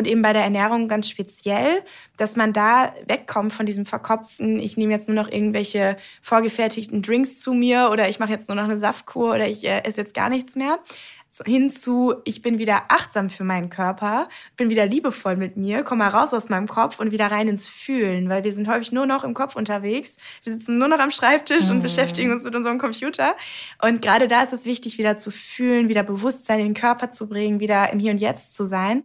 und eben bei der Ernährung ganz speziell, dass man da wegkommt von diesem verkopften, ich nehme jetzt nur noch irgendwelche vorgefertigten Drinks zu mir oder ich mache jetzt nur noch eine Saftkur oder ich äh, esse jetzt gar nichts mehr, hin zu, ich bin wieder achtsam für meinen Körper, bin wieder liebevoll mit mir, komme mal raus aus meinem Kopf und wieder rein ins Fühlen, weil wir sind häufig nur noch im Kopf unterwegs. Wir sitzen nur noch am Schreibtisch mhm. und beschäftigen uns mit unserem Computer. Und gerade da ist es wichtig, wieder zu fühlen, wieder Bewusstsein in den Körper zu bringen, wieder im Hier und Jetzt zu sein.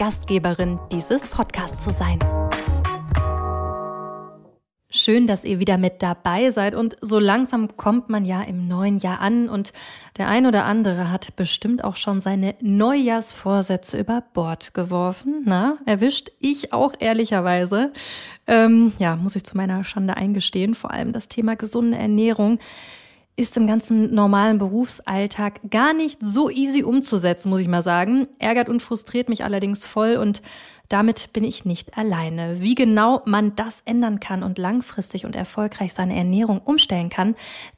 Gastgeberin dieses Podcasts zu sein. Schön, dass ihr wieder mit dabei seid und so langsam kommt man ja im neuen Jahr an und der ein oder andere hat bestimmt auch schon seine Neujahrsvorsätze über Bord geworfen. Na, erwischt ich auch ehrlicherweise. Ähm, ja, muss ich zu meiner Schande eingestehen, vor allem das Thema gesunde Ernährung ist im ganzen normalen Berufsalltag gar nicht so easy umzusetzen, muss ich mal sagen. Ärgert und frustriert mich allerdings voll und damit bin ich nicht alleine. Wie genau man das ändern kann und langfristig und erfolgreich seine Ernährung umstellen kann,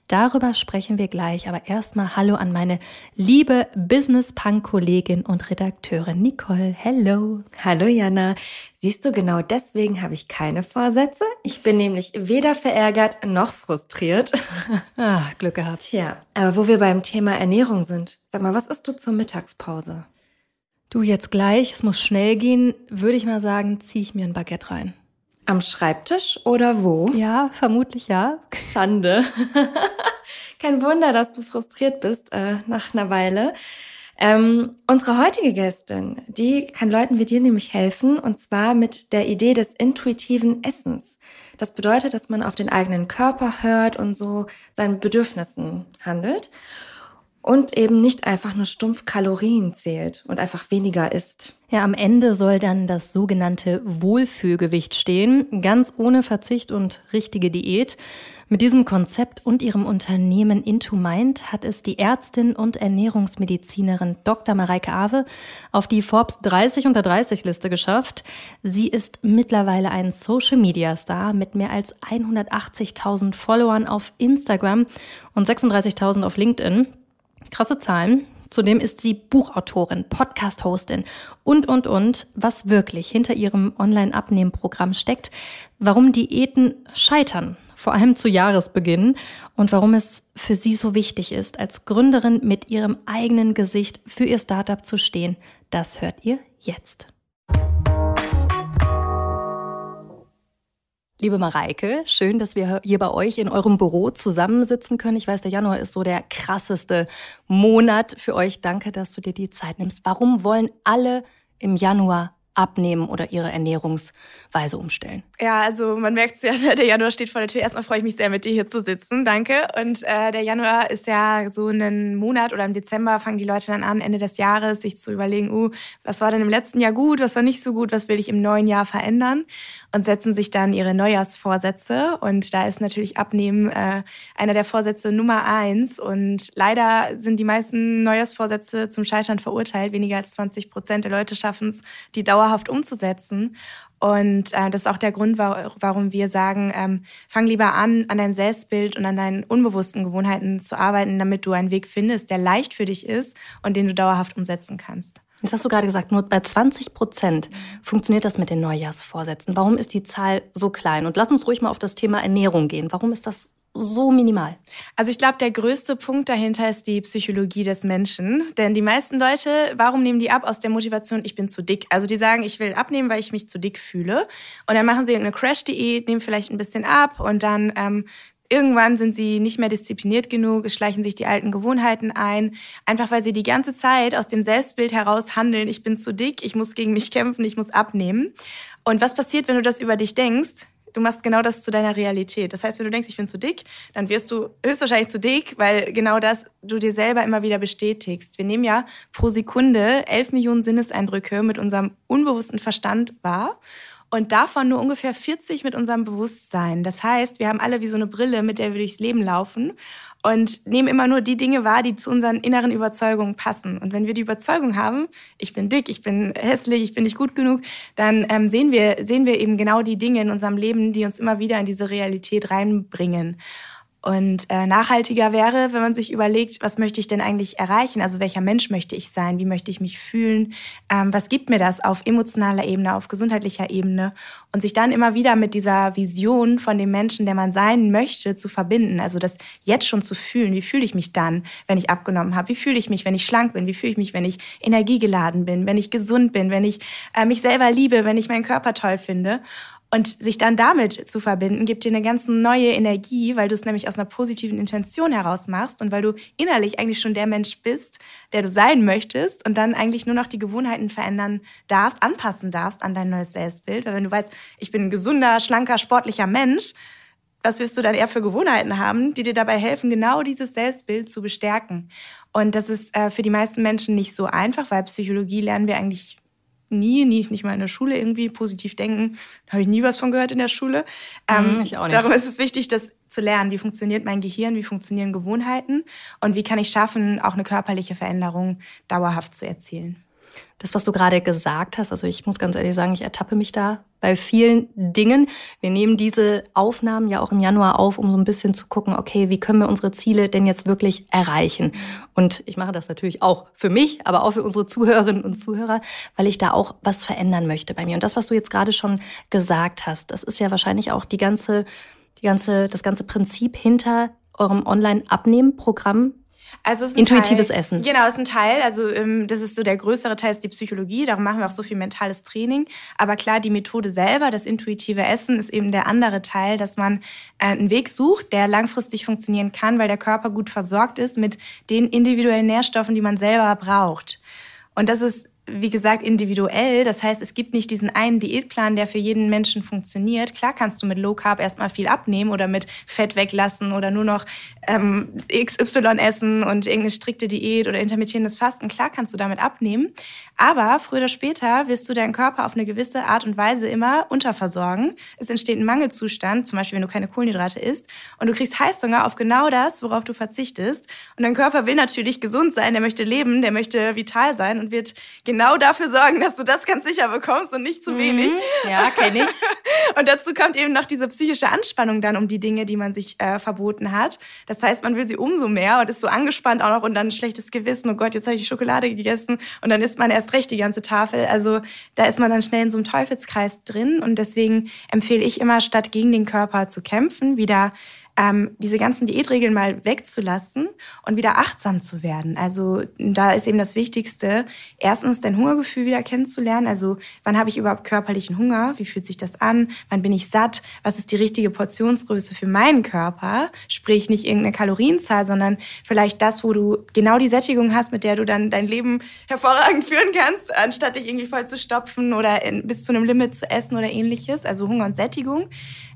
darüber sprechen wir gleich. Aber erstmal Hallo an meine liebe Business-Punk-Kollegin und Redakteurin Nicole. Hello. Hallo Jana. Siehst du, genau deswegen habe ich keine Vorsätze. Ich bin nämlich weder verärgert noch frustriert. Ah, Glück gehabt. Tja, aber wo wir beim Thema Ernährung sind, sag mal, was isst du zur Mittagspause? Du jetzt gleich, es muss schnell gehen, würde ich mal sagen, ziehe ich mir ein Baguette rein. Am Schreibtisch oder wo? Ja, vermutlich ja. Schande. Kein Wunder, dass du frustriert bist äh, nach einer Weile. Ähm, unsere heutige Gästin, die kann Leuten wie dir nämlich helfen, und zwar mit der Idee des intuitiven Essens. Das bedeutet, dass man auf den eigenen Körper hört und so seinen Bedürfnissen handelt und eben nicht einfach nur stumpf Kalorien zählt und einfach weniger isst. Ja, am Ende soll dann das sogenannte Wohlfühlgewicht stehen, ganz ohne Verzicht und richtige Diät. Mit diesem Konzept und ihrem Unternehmen Into Mind hat es die Ärztin und Ernährungsmedizinerin Dr. Mareike Awe auf die Forbes 30 unter 30 Liste geschafft. Sie ist mittlerweile ein Social Media Star mit mehr als 180.000 Followern auf Instagram und 36.000 auf LinkedIn. Krasse Zahlen. Zudem ist sie Buchautorin, Podcast-Hostin und, und, und, was wirklich hinter ihrem Online-Abnehmprogramm steckt, warum Diäten scheitern, vor allem zu Jahresbeginn und warum es für sie so wichtig ist, als Gründerin mit ihrem eigenen Gesicht für ihr Startup zu stehen. Das hört ihr jetzt. Liebe Mareike, schön, dass wir hier bei euch in eurem Büro zusammensitzen können. Ich weiß, der Januar ist so der krasseste Monat für euch. Danke, dass du dir die Zeit nimmst. Warum wollen alle im Januar abnehmen oder ihre Ernährungsweise umstellen? Ja, also man merkt es ja, der Januar steht vor der Tür. Erstmal freue ich mich sehr, mit dir hier zu sitzen. Danke. Und äh, der Januar ist ja so ein Monat oder im Dezember fangen die Leute dann an, Ende des Jahres sich zu überlegen, uh, was war denn im letzten Jahr gut, was war nicht so gut, was will ich im neuen Jahr verändern und setzen sich dann ihre Neujahrsvorsätze. Und da ist natürlich Abnehmen äh, einer der Vorsätze Nummer eins. Und leider sind die meisten Neujahrsvorsätze zum Scheitern verurteilt. Weniger als 20 Prozent der Leute schaffen es, die dauerhaft umzusetzen. Und äh, das ist auch der Grund, warum wir sagen, ähm, fang lieber an, an deinem Selbstbild und an deinen unbewussten Gewohnheiten zu arbeiten, damit du einen Weg findest, der leicht für dich ist und den du dauerhaft umsetzen kannst. Jetzt hast du gerade gesagt, nur bei 20 Prozent funktioniert das mit den Neujahrsvorsätzen. Warum ist die Zahl so klein? Und lass uns ruhig mal auf das Thema Ernährung gehen. Warum ist das so minimal? Also ich glaube, der größte Punkt dahinter ist die Psychologie des Menschen. Denn die meisten Leute, warum nehmen die ab? Aus der Motivation, ich bin zu dick. Also die sagen, ich will abnehmen, weil ich mich zu dick fühle. Und dann machen sie irgendeine Crash-Diät, nehmen vielleicht ein bisschen ab und dann ähm, Irgendwann sind sie nicht mehr diszipliniert genug, es schleichen sich die alten Gewohnheiten ein, einfach weil sie die ganze Zeit aus dem Selbstbild heraus handeln, ich bin zu dick, ich muss gegen mich kämpfen, ich muss abnehmen. Und was passiert, wenn du das über dich denkst? Du machst genau das zu deiner Realität. Das heißt, wenn du denkst, ich bin zu dick, dann wirst du höchstwahrscheinlich zu dick, weil genau das du dir selber immer wieder bestätigst. Wir nehmen ja pro Sekunde 11 Millionen Sinneseindrücke mit unserem unbewussten Verstand wahr und davon nur ungefähr 40 mit unserem Bewusstsein. Das heißt, wir haben alle wie so eine Brille, mit der wir durchs Leben laufen und nehmen immer nur die Dinge wahr, die zu unseren inneren Überzeugungen passen. Und wenn wir die Überzeugung haben, ich bin dick, ich bin hässlich, ich bin nicht gut genug, dann ähm, sehen, wir, sehen wir eben genau die Dinge in unserem Leben, die uns immer wieder in diese Realität reinbringen. Und äh, nachhaltiger wäre, wenn man sich überlegt, was möchte ich denn eigentlich erreichen? Also welcher Mensch möchte ich sein? Wie möchte ich mich fühlen? Ähm, was gibt mir das auf emotionaler Ebene, auf gesundheitlicher Ebene? Und sich dann immer wieder mit dieser Vision von dem Menschen, der man sein möchte, zu verbinden. Also das jetzt schon zu fühlen. Wie fühle ich mich dann, wenn ich abgenommen habe? Wie fühle ich mich, wenn ich schlank bin? Wie fühle ich mich, wenn ich energiegeladen bin? Wenn ich gesund bin? Wenn ich äh, mich selber liebe? Wenn ich meinen Körper toll finde? Und sich dann damit zu verbinden, gibt dir eine ganz neue Energie, weil du es nämlich aus einer positiven Intention heraus machst und weil du innerlich eigentlich schon der Mensch bist, der du sein möchtest und dann eigentlich nur noch die Gewohnheiten verändern darfst, anpassen darfst an dein neues Selbstbild. Weil wenn du weißt, ich bin ein gesunder, schlanker, sportlicher Mensch, was wirst du dann eher für Gewohnheiten haben, die dir dabei helfen, genau dieses Selbstbild zu bestärken? Und das ist äh, für die meisten Menschen nicht so einfach, weil Psychologie lernen wir eigentlich nie, nie, nicht mal in der Schule irgendwie positiv denken. Da habe ich nie was von gehört in der Schule. Ähm, ich auch nicht. Darum ist es wichtig, das zu lernen. Wie funktioniert mein Gehirn? Wie funktionieren Gewohnheiten? Und wie kann ich schaffen, auch eine körperliche Veränderung dauerhaft zu erzielen? Das, was du gerade gesagt hast, also ich muss ganz ehrlich sagen, ich ertappe mich da bei vielen Dingen. Wir nehmen diese Aufnahmen ja auch im Januar auf, um so ein bisschen zu gucken, okay, wie können wir unsere Ziele denn jetzt wirklich erreichen? Und ich mache das natürlich auch für mich, aber auch für unsere Zuhörerinnen und Zuhörer, weil ich da auch was verändern möchte bei mir. Und das, was du jetzt gerade schon gesagt hast, das ist ja wahrscheinlich auch die ganze, die ganze, das ganze Prinzip hinter eurem Online-Abnehmen-Programm, also ist Intuitives Teil, Essen. Genau, ist ein Teil. Also ähm, das ist so der größere Teil, ist die Psychologie. Darum machen wir auch so viel mentales Training. Aber klar, die Methode selber, das intuitive Essen, ist eben der andere Teil, dass man äh, einen Weg sucht, der langfristig funktionieren kann, weil der Körper gut versorgt ist mit den individuellen Nährstoffen, die man selber braucht. Und das ist wie gesagt, individuell. Das heißt, es gibt nicht diesen einen Diätplan, der für jeden Menschen funktioniert. Klar kannst du mit Low Carb erstmal viel abnehmen oder mit Fett weglassen oder nur noch ähm, XY essen und irgendeine strikte Diät oder intermittierendes Fasten. Klar kannst du damit abnehmen. Aber früher oder später wirst du deinen Körper auf eine gewisse Art und Weise immer unterversorgen. Es entsteht ein Mangelzustand, zum Beispiel wenn du keine Kohlenhydrate isst. Und du kriegst Heißhunger auf genau das, worauf du verzichtest. Und dein Körper will natürlich gesund sein, der möchte leben, der möchte vital sein und wird genau dafür sorgen, dass du das ganz sicher bekommst und nicht zu wenig. Mhm. Ja, kenne ich. und dazu kommt eben noch diese psychische Anspannung dann um die Dinge, die man sich äh, verboten hat. Das heißt, man will sie umso mehr und ist so angespannt auch noch und dann ein schlechtes Gewissen. Oh Gott, jetzt habe ich die Schokolade gegessen und dann isst man erst recht die ganze Tafel. Also da ist man dann schnell in so einem Teufelskreis drin und deswegen empfehle ich immer, statt gegen den Körper zu kämpfen, wieder ähm, diese ganzen Diätregeln mal wegzulassen und wieder achtsam zu werden. Also da ist eben das Wichtigste, erstens dein Hungergefühl wieder kennenzulernen. Also wann habe ich überhaupt körperlichen Hunger? Wie fühlt sich das an? Wann bin ich satt? Was ist die richtige Portionsgröße für meinen Körper? Sprich nicht irgendeine Kalorienzahl, sondern vielleicht das, wo du genau die Sättigung hast, mit der du dann dein Leben hervorragend führen kannst, anstatt dich irgendwie voll zu stopfen oder in, bis zu einem Limit zu essen oder ähnliches. Also Hunger und Sättigung.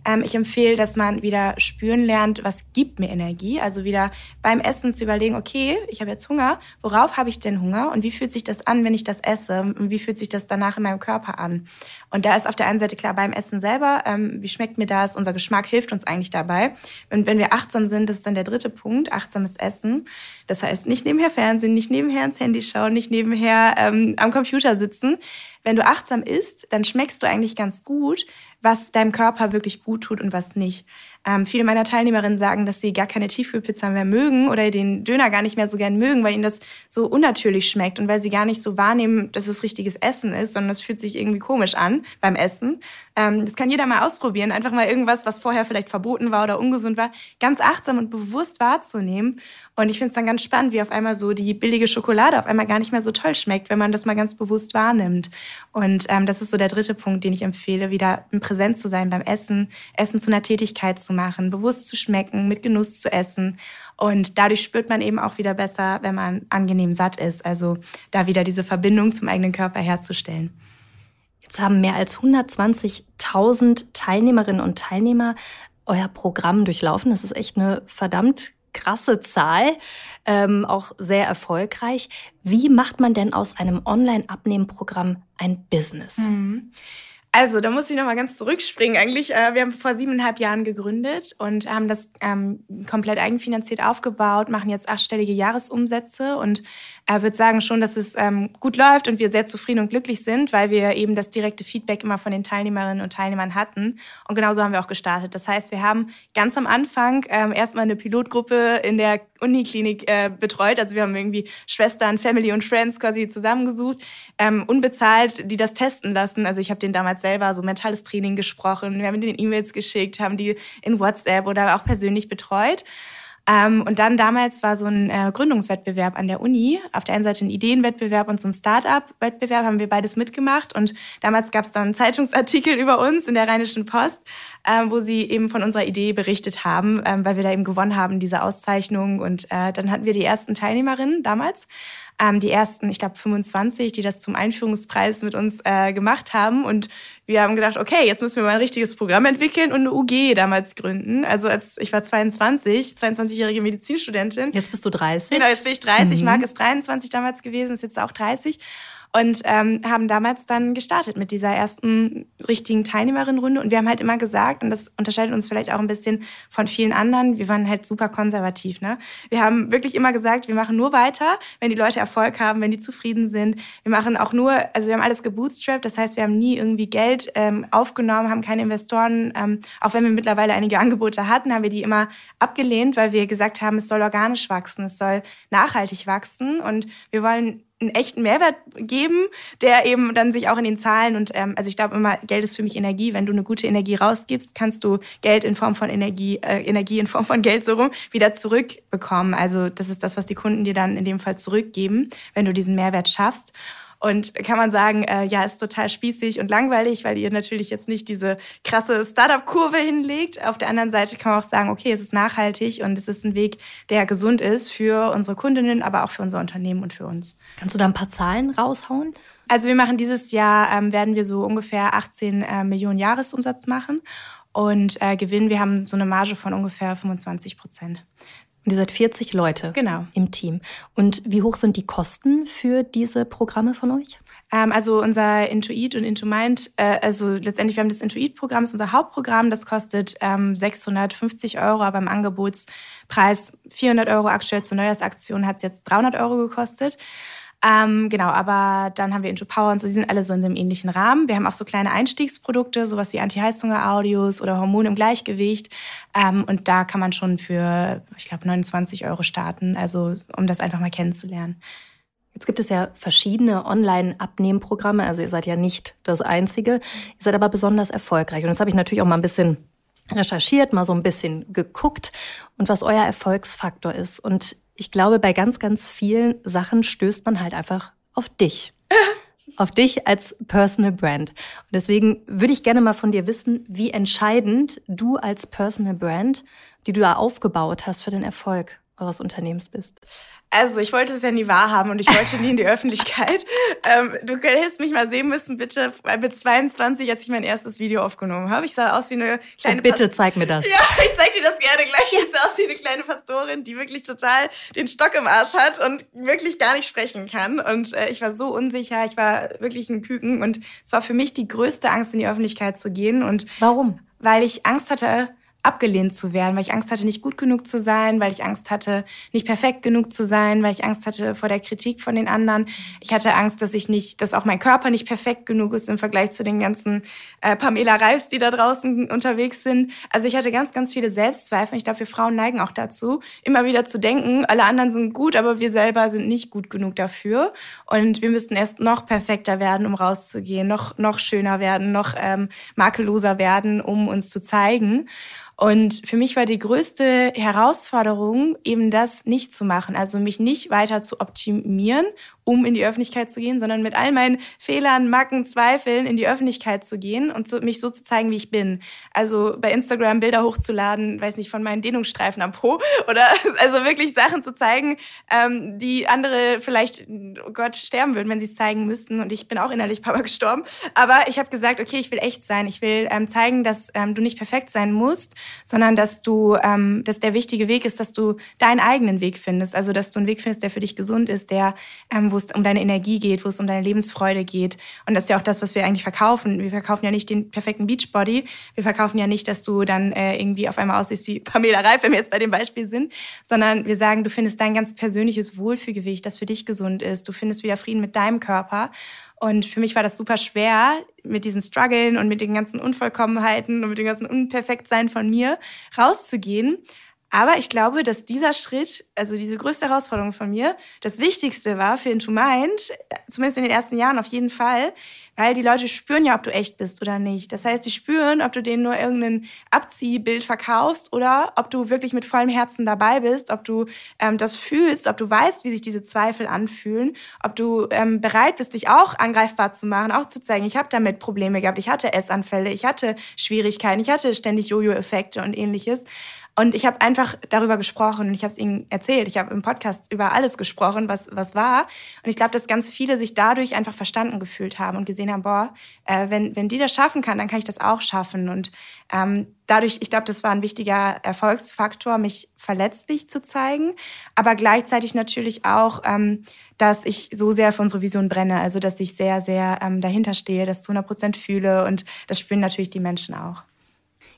Ähm, ich empfehle, dass man wieder spüren lernt, was gibt mir Energie. Also wieder beim Essen zu überlegen, okay, ich habe jetzt Hunger, worauf habe ich denn Hunger und wie fühlt sich das an, wenn ich das esse und wie fühlt sich das danach in meinem Körper an. Und da ist auf der einen Seite klar beim Essen selber, ähm, wie schmeckt mir das, unser Geschmack hilft uns eigentlich dabei. Und wenn wir achtsam sind, das ist dann der dritte Punkt, achtsames Essen. Das heißt, nicht nebenher Fernsehen, nicht nebenher ins Handy schauen, nicht nebenher ähm, am Computer sitzen. Wenn du achtsam isst, dann schmeckst du eigentlich ganz gut, was deinem Körper wirklich gut tut und was nicht. Ähm, viele meiner Teilnehmerinnen sagen, dass sie gar keine Tiefkühlpizza mehr mögen oder den Döner gar nicht mehr so gern mögen, weil ihnen das so unnatürlich schmeckt und weil sie gar nicht so wahrnehmen, dass es richtiges Essen ist, sondern es fühlt sich irgendwie komisch an beim Essen. Ähm, das kann jeder mal ausprobieren, einfach mal irgendwas, was vorher vielleicht verboten war oder ungesund war, ganz achtsam und bewusst wahrzunehmen. Und ich finde es dann ganz spannend, wie auf einmal so die billige Schokolade auf einmal gar nicht mehr so toll schmeckt, wenn man das mal ganz bewusst wahrnimmt. Und ähm, das ist so der dritte Punkt, den ich empfehle, wieder präsent zu sein beim Essen, Essen zu einer Tätigkeit zu machen, bewusst zu schmecken, mit Genuss zu essen. Und dadurch spürt man eben auch wieder besser, wenn man angenehm satt ist. Also da wieder diese Verbindung zum eigenen Körper herzustellen. Jetzt haben mehr als 120.000 Teilnehmerinnen und Teilnehmer euer Programm durchlaufen. Das ist echt eine verdammt krasse Zahl, ähm, auch sehr erfolgreich. Wie macht man denn aus einem Online-Abnehmprogramm ein Business? Mhm. Also, da muss ich nochmal ganz zurückspringen. Eigentlich, äh, wir haben vor siebeneinhalb Jahren gegründet und haben das ähm, komplett eigenfinanziert aufgebaut, machen jetzt achtstellige Jahresumsätze und er würde sagen schon, dass es ähm, gut läuft und wir sehr zufrieden und glücklich sind, weil wir eben das direkte Feedback immer von den Teilnehmerinnen und Teilnehmern hatten. Und genauso haben wir auch gestartet. Das heißt, wir haben ganz am Anfang ähm, erstmal eine Pilotgruppe in der Uniklinik äh, betreut. Also wir haben irgendwie Schwestern, Family und Friends quasi zusammengesucht, ähm, unbezahlt, die das testen lassen. Also ich habe denen damals selber so mentales Training gesprochen. Wir haben denen E-Mails geschickt, haben die in WhatsApp oder auch persönlich betreut. Ähm, und dann damals war so ein äh, Gründungswettbewerb an der Uni. Auf der einen Seite ein Ideenwettbewerb und so ein Start-up-Wettbewerb haben wir beides mitgemacht. Und damals gab es dann Zeitungsartikel über uns in der Rheinischen Post, äh, wo sie eben von unserer Idee berichtet haben, äh, weil wir da eben gewonnen haben, diese Auszeichnung. Und äh, dann hatten wir die ersten Teilnehmerinnen damals ähm, die ersten, ich glaube 25, die das zum Einführungspreis mit uns äh, gemacht haben. Und wir haben gedacht, okay, jetzt müssen wir mal ein richtiges Programm entwickeln und eine UG damals gründen. Also als ich war 22, 22-jährige Medizinstudentin. Jetzt bist du 30. Genau, jetzt bin ich 30. Mhm. Marc ist 23 damals gewesen, ist jetzt auch 30 und ähm, haben damals dann gestartet mit dieser ersten richtigen Teilnehmerinnenrunde. Und wir haben halt immer gesagt, und das unterscheidet uns vielleicht auch ein bisschen von vielen anderen, wir waren halt super konservativ. Ne? Wir haben wirklich immer gesagt, wir machen nur weiter, wenn die Leute Erfolg haben, wenn die zufrieden sind. Wir machen auch nur, also wir haben alles gebootstrapped, das heißt, wir haben nie irgendwie Geld ähm, aufgenommen, haben keine Investoren. Ähm, auch wenn wir mittlerweile einige Angebote hatten, haben wir die immer abgelehnt, weil wir gesagt haben, es soll organisch wachsen, es soll nachhaltig wachsen und wir wollen einen echten Mehrwert geben, der eben dann sich auch in den Zahlen und ähm, also ich glaube immer, Geld ist für mich Energie. Wenn du eine gute Energie rausgibst, kannst du Geld in Form von Energie, äh, Energie in Form von Geld so rum wieder zurückbekommen. Also das ist das, was die Kunden dir dann in dem Fall zurückgeben, wenn du diesen Mehrwert schaffst. Und kann man sagen, äh, ja, ist total spießig und langweilig, weil ihr natürlich jetzt nicht diese krasse Startup-Kurve hinlegt. Auf der anderen Seite kann man auch sagen, okay, es ist nachhaltig und es ist ein Weg, der gesund ist für unsere Kundinnen, aber auch für unser Unternehmen und für uns. Kannst du da ein paar Zahlen raushauen? Also wir machen dieses Jahr, ähm, werden wir so ungefähr 18 äh, Millionen Jahresumsatz machen und äh, Gewinn, wir haben so eine Marge von ungefähr 25 Prozent. Und ihr seid 40 Leute genau. im Team. Und wie hoch sind die Kosten für diese Programme von euch? Ähm, also unser Intuit und Intumind, äh, also letztendlich, wir haben das Intuit-Programm, das ist unser Hauptprogramm, das kostet ähm, 650 Euro, aber im Angebotspreis 400 Euro aktuell zur Neujahrsaktion hat es jetzt 300 Euro gekostet. Ähm, genau, aber dann haben wir Into Power und so, die sind alle so in einem ähnlichen Rahmen. Wir haben auch so kleine Einstiegsprodukte, sowas wie Anti-Heißhunger-Audios oder Hormone im Gleichgewicht. Ähm, und da kann man schon für, ich glaube, 29 Euro starten, also um das einfach mal kennenzulernen. Jetzt gibt es ja verschiedene Online-Abnehmprogramme. Also ihr seid ja nicht das Einzige. Ihr seid aber besonders erfolgreich. Und das habe ich natürlich auch mal ein bisschen recherchiert, mal so ein bisschen geguckt und was euer Erfolgsfaktor ist. Und ich glaube, bei ganz, ganz vielen Sachen stößt man halt einfach auf dich. auf dich als Personal Brand. Und deswegen würde ich gerne mal von dir wissen, wie entscheidend du als Personal Brand, die du da aufgebaut hast für den Erfolg eures Unternehmens bist. Also, ich wollte es ja nie wahrhaben und ich wollte nie in die Öffentlichkeit. Ähm, du hättest mich mal sehen müssen, bitte, mit 22, als ich mein erstes Video aufgenommen habe. Ich sah aus wie eine kleine. Oh, bitte Past zeig mir das. Ja, ich zeig dir das gerne gleich. Ich sah aus wie eine kleine Pastorin, die wirklich total den Stock im Arsch hat und wirklich gar nicht sprechen kann. Und äh, ich war so unsicher. Ich war wirklich ein Küken und es war für mich die größte Angst, in die Öffentlichkeit zu gehen. Und warum? Weil ich Angst hatte, abgelehnt zu werden, weil ich Angst hatte, nicht gut genug zu sein, weil ich Angst hatte, nicht perfekt genug zu sein, weil ich Angst hatte vor der Kritik von den anderen. Ich hatte Angst, dass ich nicht, dass auch mein Körper nicht perfekt genug ist im Vergleich zu den ganzen äh, Pamela Reifs, die da draußen unterwegs sind. Also ich hatte ganz, ganz viele Selbstzweifel. Ich glaube, wir Frauen neigen auch dazu, immer wieder zu denken, alle anderen sind gut, aber wir selber sind nicht gut genug dafür. Und wir müssten erst noch perfekter werden, um rauszugehen, noch, noch schöner werden, noch ähm, makelloser werden, um uns zu zeigen. Und für mich war die größte Herausforderung, eben das nicht zu machen, also mich nicht weiter zu optimieren um in die Öffentlichkeit zu gehen, sondern mit all meinen Fehlern, Macken, Zweifeln in die Öffentlichkeit zu gehen und zu, mich so zu zeigen, wie ich bin. Also bei Instagram Bilder hochzuladen, weiß nicht, von meinen Dehnungsstreifen am Po oder also wirklich Sachen zu zeigen, ähm, die andere vielleicht, oh Gott, sterben würden, wenn sie es zeigen müssten. Und ich bin auch innerlich Papa gestorben. Aber ich habe gesagt, okay, ich will echt sein. Ich will ähm, zeigen, dass ähm, du nicht perfekt sein musst, sondern dass du, ähm, dass der wichtige Weg ist, dass du deinen eigenen Weg findest. Also dass du einen Weg findest, der für dich gesund ist, der, ähm, wo es um deine Energie geht, wo es um deine Lebensfreude geht. Und das ist ja auch das, was wir eigentlich verkaufen. Wir verkaufen ja nicht den perfekten Beachbody. Wir verkaufen ja nicht, dass du dann äh, irgendwie auf einmal aussiehst wie Pamela Reif, wenn wir jetzt bei dem Beispiel sind, sondern wir sagen, du findest dein ganz persönliches Wohlfühlgewicht, das für dich gesund ist. Du findest wieder Frieden mit deinem Körper. Und für mich war das super schwer, mit diesen Struggeln und mit den ganzen Unvollkommenheiten und mit dem ganzen Unperfektsein von mir rauszugehen. Aber ich glaube, dass dieser Schritt, also diese größte Herausforderung von mir, das Wichtigste war für Into Mind, zumindest in den ersten Jahren auf jeden Fall, weil die Leute spüren ja, ob du echt bist oder nicht. Das heißt, die spüren, ob du denen nur irgendein Abziehbild verkaufst oder ob du wirklich mit vollem Herzen dabei bist, ob du ähm, das fühlst, ob du weißt, wie sich diese Zweifel anfühlen, ob du ähm, bereit bist, dich auch angreifbar zu machen, auch zu zeigen, ich habe damit Probleme gehabt, ich hatte Essanfälle, ich hatte Schwierigkeiten, ich hatte ständig Jojo-Effekte und ähnliches. Und ich habe einfach darüber gesprochen und ich habe es ihnen erzählt. Ich habe im Podcast über alles gesprochen, was, was war. Und ich glaube, dass ganz viele sich dadurch einfach verstanden gefühlt haben und gesehen haben, boah, äh, wenn, wenn die das schaffen kann, dann kann ich das auch schaffen. Und ähm, dadurch, ich glaube, das war ein wichtiger Erfolgsfaktor, mich verletzlich zu zeigen, aber gleichzeitig natürlich auch, ähm, dass ich so sehr für unsere Vision brenne, also dass ich sehr, sehr ähm, dahinter stehe, das zu 100 Prozent fühle und das spüren natürlich die Menschen auch.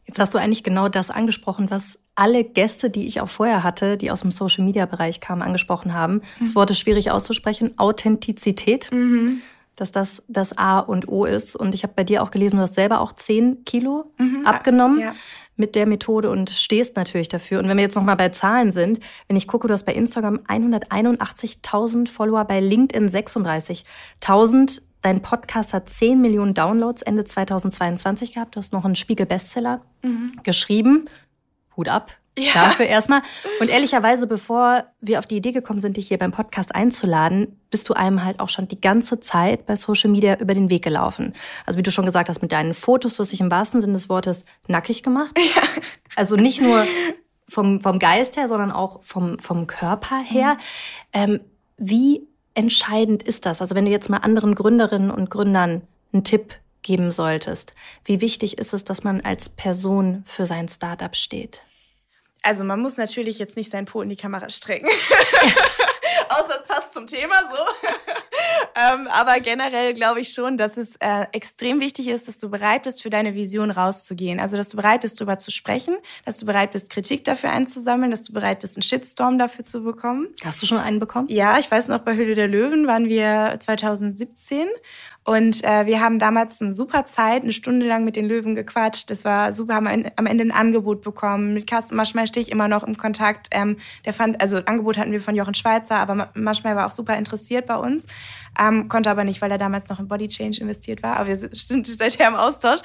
Jetzt hast du eigentlich genau das angesprochen, was alle Gäste, die ich auch vorher hatte, die aus dem Social-Media-Bereich kamen, angesprochen haben. Mhm. Das Wort ist schwierig auszusprechen. Authentizität. Mhm. Dass das das A und O ist. Und ich habe bei dir auch gelesen, du hast selber auch 10 Kilo mhm. abgenommen. Ja mit der Methode und stehst natürlich dafür. Und wenn wir jetzt nochmal bei Zahlen sind, wenn ich gucke, du hast bei Instagram 181.000 Follower, bei LinkedIn 36.000. Dein Podcast hat 10 Millionen Downloads Ende 2022 gehabt. Du hast noch einen Spiegel-Bestseller mhm. geschrieben. Hut ab. Ja. Dafür erstmal. Und ehrlicherweise, bevor wir auf die Idee gekommen sind, dich hier beim Podcast einzuladen, bist du einem halt auch schon die ganze Zeit bei Social Media über den Weg gelaufen. Also wie du schon gesagt hast, mit deinen Fotos, du hast dich im wahrsten Sinne des Wortes nackig gemacht. Ja. Also nicht nur vom, vom Geist her, sondern auch vom, vom Körper her. Mhm. Ähm, wie entscheidend ist das? Also wenn du jetzt mal anderen Gründerinnen und Gründern einen Tipp geben solltest, wie wichtig ist es, dass man als Person für sein Startup steht? Also man muss natürlich jetzt nicht sein Po in die Kamera strecken. Außer es passt zum Thema so. Ähm, aber generell glaube ich schon, dass es äh, extrem wichtig ist, dass du bereit bist, für deine Vision rauszugehen. Also, dass du bereit bist, darüber zu sprechen, dass du bereit bist, Kritik dafür einzusammeln, dass du bereit bist, einen Shitstorm dafür zu bekommen. Hast du schon einen bekommen? Ja, ich weiß noch, bei Höhle der Löwen waren wir 2017 und äh, wir haben damals eine super Zeit, eine Stunde lang mit den Löwen gequatscht. Das war super, haben am Ende ein Angebot bekommen. Mit Carsten Maschmeyer stehe ich immer noch im Kontakt. Ähm, der fand, also Angebot hatten wir von Jochen Schweizer, aber Maschmeyer war auch super interessiert bei uns. Ähm, konnte aber nicht, weil er damals noch in Body Change investiert war. Aber wir sind seither im Austausch.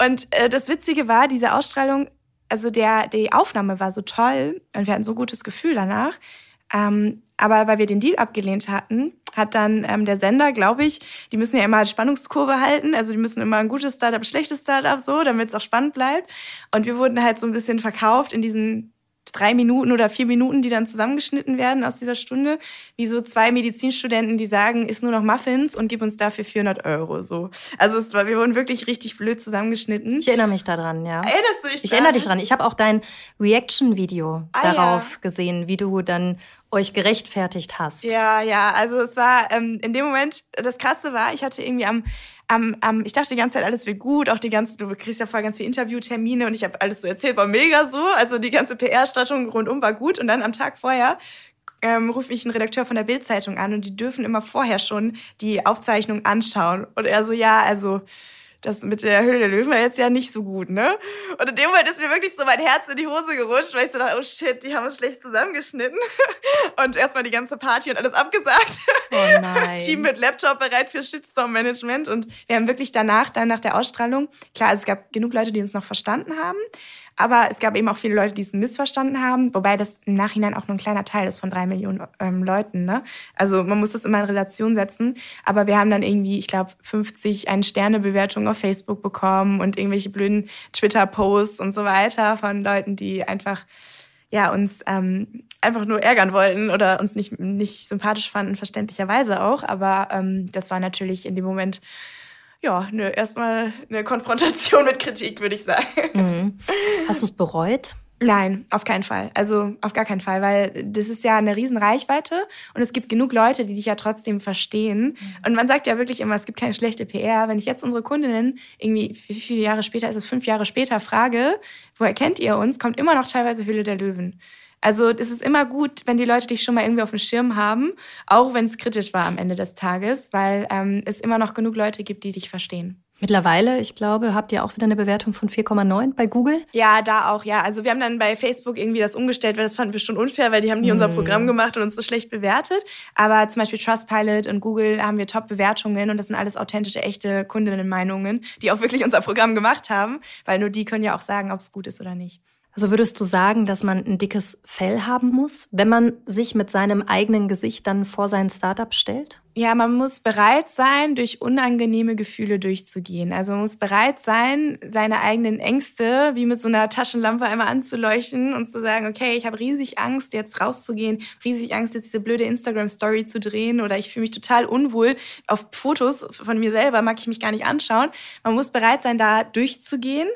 Und äh, das Witzige war, diese Ausstrahlung, also der, die Aufnahme war so toll und wir hatten so gutes Gefühl danach. Ähm, aber weil wir den Deal abgelehnt hatten, hat dann ähm, der Sender, glaube ich, die müssen ja immer Spannungskurve halten. Also die müssen immer ein gutes Startup, ein schlechtes Startup so, damit es auch spannend bleibt. Und wir wurden halt so ein bisschen verkauft in diesen drei Minuten oder vier Minuten, die dann zusammengeschnitten werden aus dieser Stunde, wie so zwei Medizinstudenten, die sagen, isst nur noch Muffins und gib uns dafür 400 Euro. So. Also es war, wir wurden wirklich richtig blöd zusammengeschnitten. Ich erinnere mich daran, ja. Erinnerst du dich Ich erinnere dich dran. Ich habe auch dein Reaction-Video ah, darauf ja. gesehen, wie du dann euch gerechtfertigt hast. Ja, ja, also es war ähm, in dem Moment, das Krasse war, ich hatte irgendwie am, am, am, ich dachte die ganze Zeit, alles wird gut, auch die ganze, du kriegst ja vorher ganz viele Interviewtermine und ich habe alles so erzählt, war mega so, also die ganze PR-Stattung rundum war gut. Und dann am Tag vorher ähm, rufe ich einen Redakteur von der Bild-Zeitung an und die dürfen immer vorher schon die Aufzeichnung anschauen. Und er so, ja, also das mit der Höhle der Löwen war jetzt ja nicht so gut, ne? Und in dem Moment ist mir wirklich so mein Herz in die Hose gerutscht, weil ich so dachte, oh shit, die haben uns schlecht zusammengeschnitten. Und erstmal die ganze Party und alles abgesagt. Oh nein. Team mit Laptop bereit für Shitstorm-Management. Und wir haben wirklich danach, dann nach der Ausstrahlung, klar, es gab genug Leute, die uns noch verstanden haben. Aber es gab eben auch viele Leute, die es missverstanden haben, wobei das im Nachhinein auch nur ein kleiner Teil ist von drei Millionen ähm, Leuten. Ne? Also man muss das immer in Relation setzen. Aber wir haben dann irgendwie, ich glaube, 50 Ein-Sterne-Bewertungen auf Facebook bekommen und irgendwelche blöden Twitter-Posts und so weiter von Leuten, die einfach ja, uns ähm, einfach nur ärgern wollten oder uns nicht, nicht sympathisch fanden, verständlicherweise auch. Aber ähm, das war natürlich in dem Moment ja, ne, erstmal eine Konfrontation mit Kritik, würde ich sagen. Mhm. Hast du es bereut? Nein, auf keinen Fall. Also auf gar keinen Fall, weil das ist ja eine riesen Reichweite und es gibt genug Leute, die dich ja trotzdem verstehen. Mhm. Und man sagt ja wirklich immer, es gibt keine schlechte PR. Wenn ich jetzt unsere Kundinnen irgendwie, wie viele Jahre später ist es, fünf Jahre später frage, woher kennt ihr uns, kommt immer noch teilweise Hülle der Löwen. Also es ist immer gut, wenn die Leute dich schon mal irgendwie auf dem Schirm haben, auch wenn es kritisch war am Ende des Tages, weil ähm, es immer noch genug Leute gibt, die dich verstehen. Mittlerweile, ich glaube, habt ihr auch wieder eine Bewertung von 4,9 bei Google? Ja, da auch, ja. Also wir haben dann bei Facebook irgendwie das umgestellt, weil das fanden wir schon unfair, weil die haben nie mm. unser Programm gemacht und uns so schlecht bewertet. Aber zum Beispiel Trustpilot und Google haben wir Top-Bewertungen und das sind alles authentische, echte Kundinnenmeinungen, die auch wirklich unser Programm gemacht haben, weil nur die können ja auch sagen, ob es gut ist oder nicht. Also würdest du sagen, dass man ein dickes Fell haben muss, wenn man sich mit seinem eigenen Gesicht dann vor sein Startup stellt? Ja, man muss bereit sein, durch unangenehme Gefühle durchzugehen. Also man muss bereit sein, seine eigenen Ängste wie mit so einer Taschenlampe einmal anzuleuchten und zu sagen, okay, ich habe riesig Angst, jetzt rauszugehen, riesig Angst, jetzt diese blöde Instagram-Story zu drehen oder ich fühle mich total unwohl. Auf Fotos von mir selber mag ich mich gar nicht anschauen. Man muss bereit sein, da durchzugehen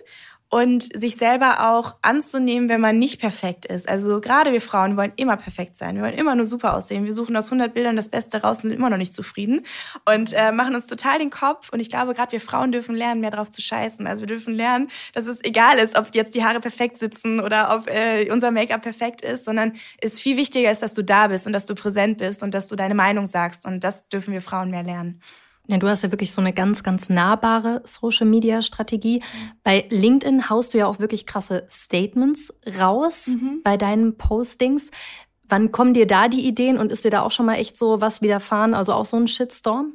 und sich selber auch anzunehmen, wenn man nicht perfekt ist. Also gerade wir Frauen wollen immer perfekt sein. Wir wollen immer nur super aussehen. Wir suchen aus 100 Bildern das Beste raus und sind immer noch nicht zufrieden und äh, machen uns total den Kopf. Und ich glaube, gerade wir Frauen dürfen lernen, mehr drauf zu scheißen. Also wir dürfen lernen, dass es egal ist, ob jetzt die Haare perfekt sitzen oder ob äh, unser Make-up perfekt ist, sondern es viel wichtiger ist, dass du da bist und dass du präsent bist und dass du deine Meinung sagst. Und das dürfen wir Frauen mehr lernen. Ja, du hast ja wirklich so eine ganz, ganz nahbare Social-Media-Strategie. Mhm. Bei LinkedIn haust du ja auch wirklich krasse Statements raus mhm. bei deinen Postings. Wann kommen dir da die Ideen und ist dir da auch schon mal echt so was widerfahren, also auch so ein Shitstorm?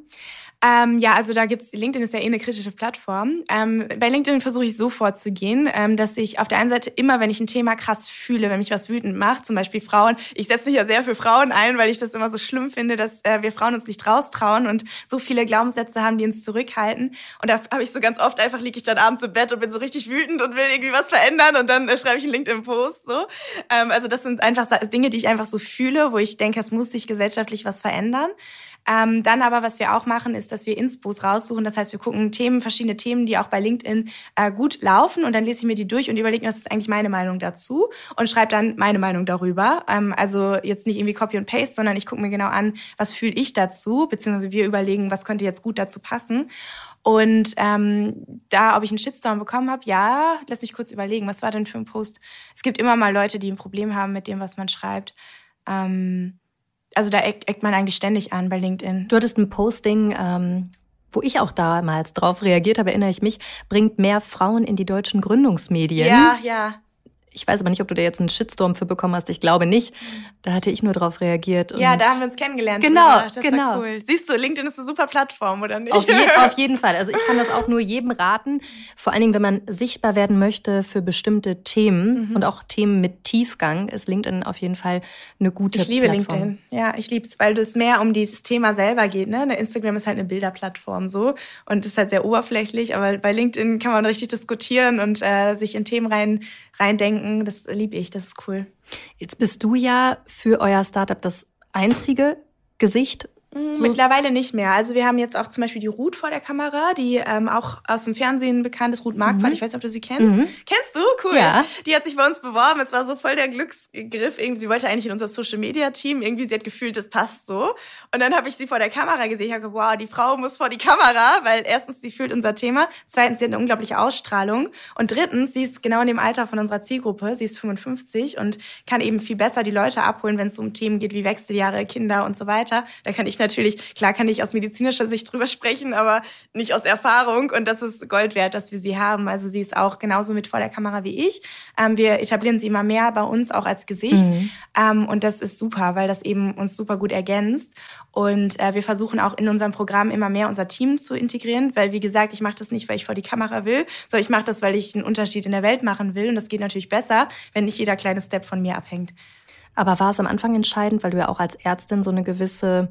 Ähm, ja, also da gibt's, LinkedIn ist ja eh eine kritische Plattform. Ähm, bei LinkedIn versuche ich so vorzugehen, ähm, dass ich auf der einen Seite immer, wenn ich ein Thema krass fühle, wenn mich was wütend macht, zum Beispiel Frauen, ich setze mich ja sehr für Frauen ein, weil ich das immer so schlimm finde, dass äh, wir Frauen uns nicht raustrauen und so viele Glaubenssätze haben, die uns zurückhalten. Und da habe ich so ganz oft einfach liege ich dann abends im Bett und bin so richtig wütend und will irgendwie was verändern und dann äh, schreibe ich einen LinkedIn-Post. So. Ähm, also das sind einfach Dinge, die ich einfach so fühle, wo ich denke, es muss sich gesellschaftlich was verändern. Ähm, dann aber, was wir auch machen, ist, dass wir Inspos raussuchen. Das heißt, wir gucken Themen, verschiedene Themen, die auch bei LinkedIn äh, gut laufen und dann lese ich mir die durch und überlege mir, was ist eigentlich meine Meinung dazu und schreibe dann meine Meinung darüber. Ähm, also jetzt nicht irgendwie Copy und Paste, sondern ich gucke mir genau an, was fühle ich dazu, beziehungsweise wir überlegen, was könnte jetzt gut dazu passen. Und ähm, da, ob ich einen Shitstorm bekommen habe, ja, lass mich kurz überlegen, was war denn für ein Post? Es gibt immer mal Leute, die ein Problem haben mit dem, was man schreibt. Ähm, also da eckt man eigentlich ständig an bei LinkedIn. Du hattest ein Posting, ähm, wo ich auch damals drauf reagiert habe, erinnere ich mich, bringt mehr Frauen in die deutschen Gründungsmedien. Ja, ja. Ich weiß aber nicht, ob du da jetzt einen Shitstorm für bekommen hast. Ich glaube nicht. Da hatte ich nur drauf reagiert. ja, da haben wir uns kennengelernt. Genau, das genau. Cool. Siehst du, LinkedIn ist eine super Plattform, oder nicht? Auf, je, auf, jeden Fall. Also ich kann das auch nur jedem raten. Vor allen Dingen, wenn man sichtbar werden möchte für bestimmte Themen mhm. und auch Themen mit Tiefgang, ist LinkedIn auf jeden Fall eine gute Ich liebe Plattform. LinkedIn. Ja, ich liebe es, weil es mehr um dieses Thema selber geht. Ne? Instagram ist halt eine Bilderplattform so und ist halt sehr oberflächlich. Aber bei LinkedIn kann man richtig diskutieren und äh, sich in Themen rein reindenken. Das liebe ich, das ist cool. Jetzt bist du ja für euer Startup das einzige Gesicht so. Mittlerweile nicht mehr. Also wir haben jetzt auch zum Beispiel die Ruth vor der Kamera, die ähm, auch aus dem Fernsehen bekannt ist, Ruth Marquardt. Mhm. Ich weiß nicht, ob du sie kennst. Mhm. Kennst du? Cool. Ja. Die hat sich bei uns beworben. Es war so voll der Glücksgriff. Irgendwie, sie wollte eigentlich in unser Social Media Team. Irgendwie, sie hat gefühlt, das passt so. Und dann habe ich sie vor der Kamera gesehen. Ich habe gedacht, wow, die Frau muss vor die Kamera, weil erstens, sie fühlt unser Thema. Zweitens, sie hat eine unglaubliche Ausstrahlung. Und drittens, sie ist genau in dem Alter von unserer Zielgruppe. Sie ist 55 und kann eben viel besser die Leute abholen, wenn es um Themen geht wie Wechseljahre, Kinder und so weiter. Da kann ich natürlich natürlich, klar kann ich aus medizinischer Sicht drüber sprechen, aber nicht aus Erfahrung. Und das ist Gold wert, dass wir sie haben. Also sie ist auch genauso mit vor der Kamera wie ich. Ähm, wir etablieren sie immer mehr bei uns auch als Gesicht. Mhm. Ähm, und das ist super, weil das eben uns super gut ergänzt. Und äh, wir versuchen auch in unserem Programm immer mehr unser Team zu integrieren, weil wie gesagt, ich mache das nicht, weil ich vor die Kamera will, sondern ich mache das, weil ich einen Unterschied in der Welt machen will. Und das geht natürlich besser, wenn nicht jeder kleine Step von mir abhängt. Aber war es am Anfang entscheidend, weil du ja auch als Ärztin so eine gewisse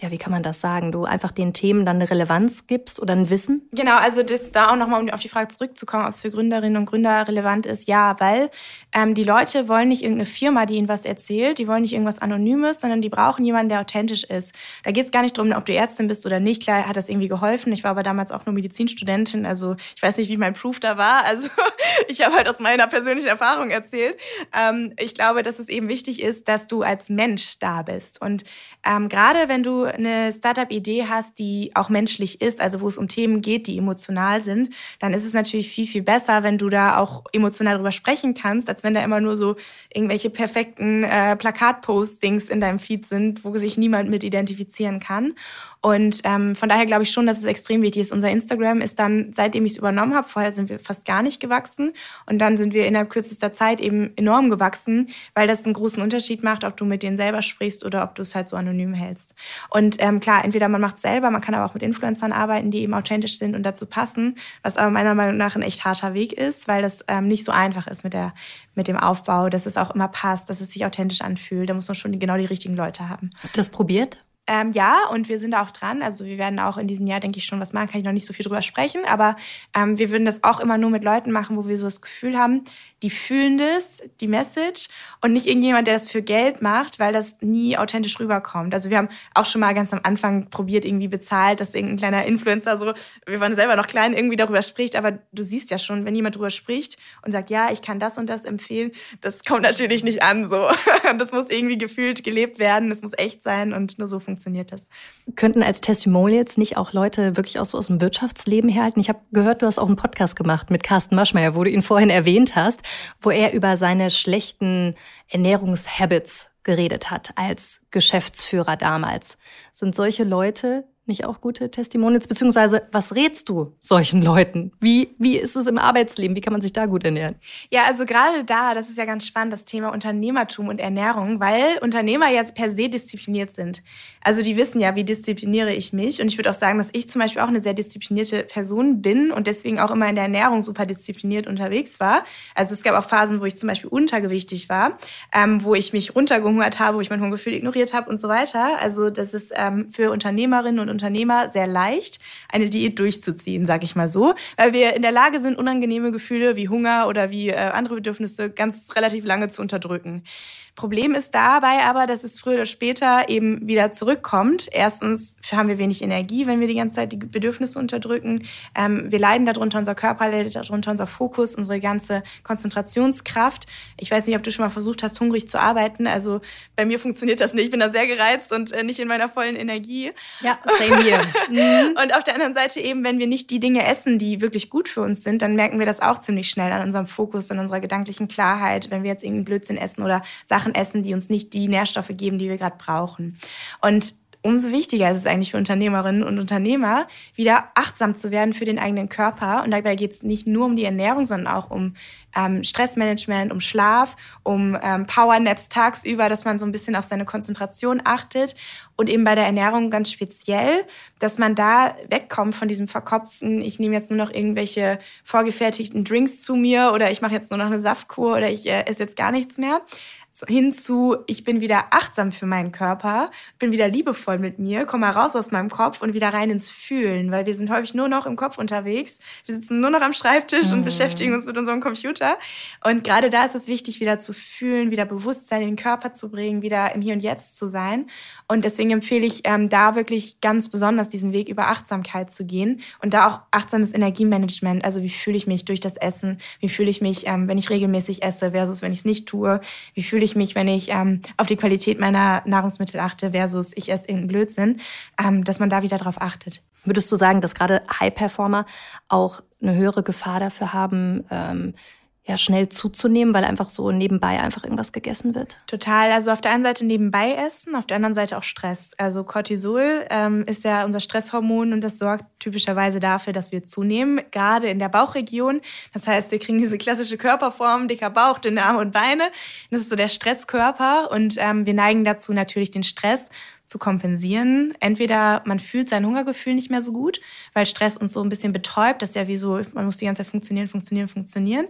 ja, wie kann man das sagen, du einfach den Themen dann eine Relevanz gibst oder ein Wissen? Genau, also das da auch nochmal, um auf die Frage zurückzukommen, ob es für Gründerinnen und Gründer relevant ist, ja, weil ähm, die Leute wollen nicht irgendeine Firma, die ihnen was erzählt, die wollen nicht irgendwas Anonymes, sondern die brauchen jemanden, der authentisch ist. Da geht es gar nicht darum, ob du Ärztin bist oder nicht. Klar hat das irgendwie geholfen. Ich war aber damals auch nur Medizinstudentin, also ich weiß nicht, wie mein Proof da war. Also ich habe halt aus meiner persönlichen Erfahrung erzählt. Ähm, ich glaube, dass es eben wichtig ist, dass du als Mensch da bist. Und ähm, gerade wenn du eine Startup-Idee hast, die auch menschlich ist, also wo es um Themen geht, die emotional sind, dann ist es natürlich viel, viel besser, wenn du da auch emotional drüber sprechen kannst, als wenn da immer nur so irgendwelche perfekten äh, Plakat-Postings in deinem Feed sind, wo sich niemand mit identifizieren kann. Und ähm, von daher glaube ich schon, dass es extrem wichtig ist. Unser Instagram ist dann, seitdem ich es übernommen habe, vorher sind wir fast gar nicht gewachsen und dann sind wir innerhalb kürzester Zeit eben enorm gewachsen, weil das einen großen Unterschied macht, ob du mit denen selber sprichst oder ob du es halt so anonym hältst. Und ähm, klar, entweder man macht es selber, man kann aber auch mit Influencern arbeiten, die eben authentisch sind und dazu passen, was aber meiner Meinung nach ein echt harter Weg ist, weil das ähm, nicht so einfach ist mit, der, mit dem Aufbau, dass es auch immer passt, dass es sich authentisch anfühlt. Da muss man schon genau die richtigen Leute haben. Habt ihr das probiert? Ähm, ja, und wir sind auch dran. Also wir werden auch in diesem Jahr, denke ich, schon was machen. Kann ich noch nicht so viel drüber sprechen, aber ähm, wir würden das auch immer nur mit Leuten machen, wo wir so das Gefühl haben, die fühlen das, die Message und nicht irgendjemand, der das für Geld macht, weil das nie authentisch rüberkommt. Also wir haben auch schon mal ganz am Anfang probiert, irgendwie bezahlt, dass irgendein kleiner Influencer so, wir waren selber noch klein, irgendwie darüber spricht, aber du siehst ja schon, wenn jemand darüber spricht und sagt, ja, ich kann das und das empfehlen, das kommt natürlich nicht an so. Das muss irgendwie gefühlt gelebt werden, es muss echt sein und nur so funktioniert das. Könnten als Testimonials nicht auch Leute wirklich auch so aus dem Wirtschaftsleben herhalten? Ich habe gehört, du hast auch einen Podcast gemacht mit Carsten Maschmeyer, wo du ihn vorhin erwähnt hast wo er über seine schlechten Ernährungshabits geredet hat als Geschäftsführer damals. Sind solche Leute nicht auch gute Testimonials? Beziehungsweise, was rätst du solchen Leuten? Wie, wie ist es im Arbeitsleben? Wie kann man sich da gut ernähren? Ja, also gerade da, das ist ja ganz spannend, das Thema Unternehmertum und Ernährung, weil Unternehmer ja per se diszipliniert sind. Also die wissen ja, wie diszipliniere ich mich. Und ich würde auch sagen, dass ich zum Beispiel auch eine sehr disziplinierte Person bin und deswegen auch immer in der Ernährung super diszipliniert unterwegs war. Also es gab auch Phasen, wo ich zum Beispiel untergewichtig war, ähm, wo ich mich runtergehungert habe, wo ich mein Hungergefühl ignoriert habe und so weiter. Also das ist ähm, für Unternehmerinnen und Unternehmer sehr leicht, eine Diät durchzuziehen, sag ich mal so, weil wir in der Lage sind, unangenehme Gefühle wie Hunger oder wie äh, andere Bedürfnisse ganz relativ lange zu unterdrücken. Problem ist dabei aber, dass es früher oder später eben wieder zurückkommt. Erstens haben wir wenig Energie, wenn wir die ganze Zeit die Bedürfnisse unterdrücken. Ähm, wir leiden darunter, unser Körper leidet darunter, unser Fokus, unsere ganze Konzentrationskraft. Ich weiß nicht, ob du schon mal versucht hast, hungrig zu arbeiten. Also bei mir funktioniert das nicht. Ich bin da sehr gereizt und äh, nicht in meiner vollen Energie. Ja, same hier. Mhm. Und auf der anderen Seite eben, wenn wir nicht die Dinge essen, die wirklich gut für uns sind, dann merken wir das auch ziemlich schnell an unserem Fokus, an unserer gedanklichen Klarheit, wenn wir jetzt irgendeinen Blödsinn essen oder Sachen Sachen essen, die uns nicht die Nährstoffe geben, die wir gerade brauchen. Und umso wichtiger ist es eigentlich für Unternehmerinnen und Unternehmer, wieder achtsam zu werden für den eigenen Körper. Und dabei geht es nicht nur um die Ernährung, sondern auch um ähm, Stressmanagement, um Schlaf, um ähm, Powernaps tagsüber, dass man so ein bisschen auf seine Konzentration achtet. Und eben bei der Ernährung ganz speziell, dass man da wegkommt von diesem verkopften, ich nehme jetzt nur noch irgendwelche vorgefertigten Drinks zu mir oder ich mache jetzt nur noch eine Saftkur oder ich äh, esse jetzt gar nichts mehr, hin zu, ich bin wieder achtsam für meinen Körper, bin wieder liebevoll mit mir, komme raus aus meinem Kopf und wieder rein ins Fühlen, weil wir sind häufig nur noch im Kopf unterwegs. Wir sitzen nur noch am Schreibtisch mhm. und beschäftigen uns mit unserem Computer. Und gerade da ist es wichtig, wieder zu fühlen, wieder Bewusstsein in den Körper zu bringen, wieder im Hier und Jetzt zu sein. Und deswegen empfehle ich ähm, da wirklich ganz besonders diesen Weg über Achtsamkeit zu gehen und da auch achtsames Energiemanagement. Also wie fühle ich mich durch das Essen? Wie fühle ich mich, ähm, wenn ich regelmäßig esse versus wenn ich es nicht tue? Wie fühle fühle ich mich, wenn ich ähm, auf die Qualität meiner Nahrungsmittel achte versus ich esse irgendeinen Blödsinn, ähm, dass man da wieder drauf achtet. Würdest du sagen, dass gerade High-Performer auch eine höhere Gefahr dafür haben, ähm, ja schnell zuzunehmen, weil einfach so nebenbei einfach irgendwas gegessen wird? Total. Also auf der einen Seite nebenbei essen, auf der anderen Seite auch Stress. Also Cortisol ähm, ist ja unser Stresshormon und das sorgt typischerweise dafür, dass wir zunehmen, gerade in der Bauchregion. Das heißt, wir kriegen diese klassische Körperform, dicker Bauch, dünne Arme und Beine. Das ist so der Stresskörper und ähm, wir neigen dazu natürlich den Stress zu kompensieren. Entweder man fühlt sein Hungergefühl nicht mehr so gut, weil Stress uns so ein bisschen betäubt. Das ist ja wie so, man muss die ganze Zeit funktionieren, funktionieren, funktionieren.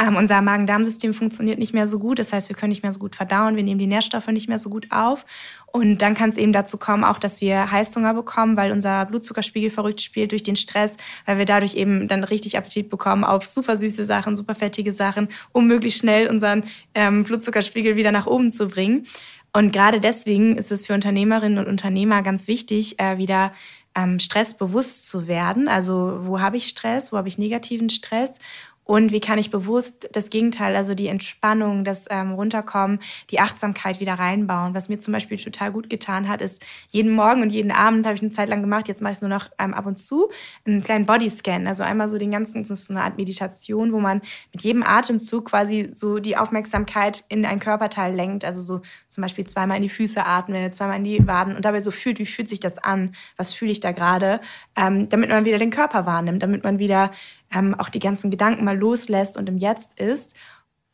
Ähm, unser Magen-Darm-System funktioniert nicht mehr so gut. Das heißt, wir können nicht mehr so gut verdauen, wir nehmen die Nährstoffe nicht mehr so gut auf. Und dann kann es eben dazu kommen, auch dass wir Heißhunger bekommen, weil unser Blutzuckerspiegel verrückt spielt durch den Stress, weil wir dadurch eben dann richtig Appetit bekommen auf super süße Sachen, super fettige Sachen, um möglichst schnell unseren ähm, Blutzuckerspiegel wieder nach oben zu bringen. Und gerade deswegen ist es für Unternehmerinnen und Unternehmer ganz wichtig, äh, wieder ähm, Stress bewusst zu werden. Also wo habe ich Stress, wo habe ich negativen Stress und wie kann ich bewusst das Gegenteil, also die Entspannung, das ähm, Runterkommen, die Achtsamkeit wieder reinbauen. Was mir zum Beispiel total gut getan hat, ist jeden Morgen und jeden Abend habe ich eine Zeit lang gemacht, jetzt mache ich nur noch ähm, ab und zu, einen kleinen Bodyscan. Also einmal so den ganzen, so eine Art Meditation, wo man mit jedem Atemzug quasi so die Aufmerksamkeit in ein Körperteil lenkt. Also so zum Beispiel zweimal in die Füße atmen, zweimal in die Waden und dabei so fühlt, wie fühlt sich das an? Was fühle ich da gerade? Ähm, damit man wieder den Körper wahrnimmt, damit man wieder ähm, auch die ganzen Gedanken mal loslässt und im Jetzt ist.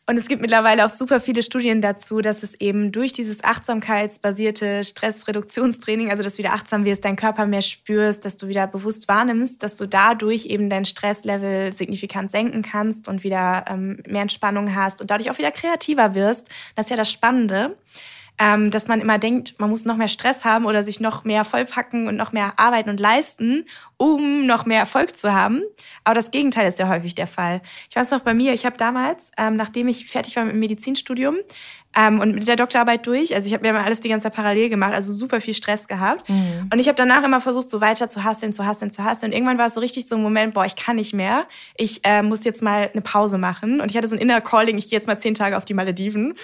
Und es gibt mittlerweile auch super viele Studien dazu, dass es eben durch dieses achtsamkeitsbasierte Stressreduktionstraining, also dass du wieder achtsam wirst, deinen Körper mehr spürst, dass du wieder bewusst wahrnimmst, dass du dadurch eben dein Stresslevel signifikant senken kannst und wieder ähm, mehr Entspannung hast und dadurch auch wieder kreativer wirst. Das ist ja das Spannende ähm, dass man immer denkt, man muss noch mehr Stress haben oder sich noch mehr vollpacken und noch mehr arbeiten und leisten, um noch mehr Erfolg zu haben. Aber das Gegenteil ist ja häufig der Fall. Ich weiß noch bei mir, ich habe damals, ähm, nachdem ich fertig war mit dem Medizinstudium, ähm, und mit der Doktorarbeit durch. Also ich habe mir immer alles die ganze Zeit parallel gemacht, also super viel Stress gehabt. Mhm. Und ich habe danach immer versucht, so weiter zu hasseln, zu hasseln, zu hasseln. Und irgendwann war es so richtig so ein Moment, boah, ich kann nicht mehr. Ich äh, muss jetzt mal eine Pause machen. Und ich hatte so ein Inner Calling, ich gehe jetzt mal zehn Tage auf die Malediven.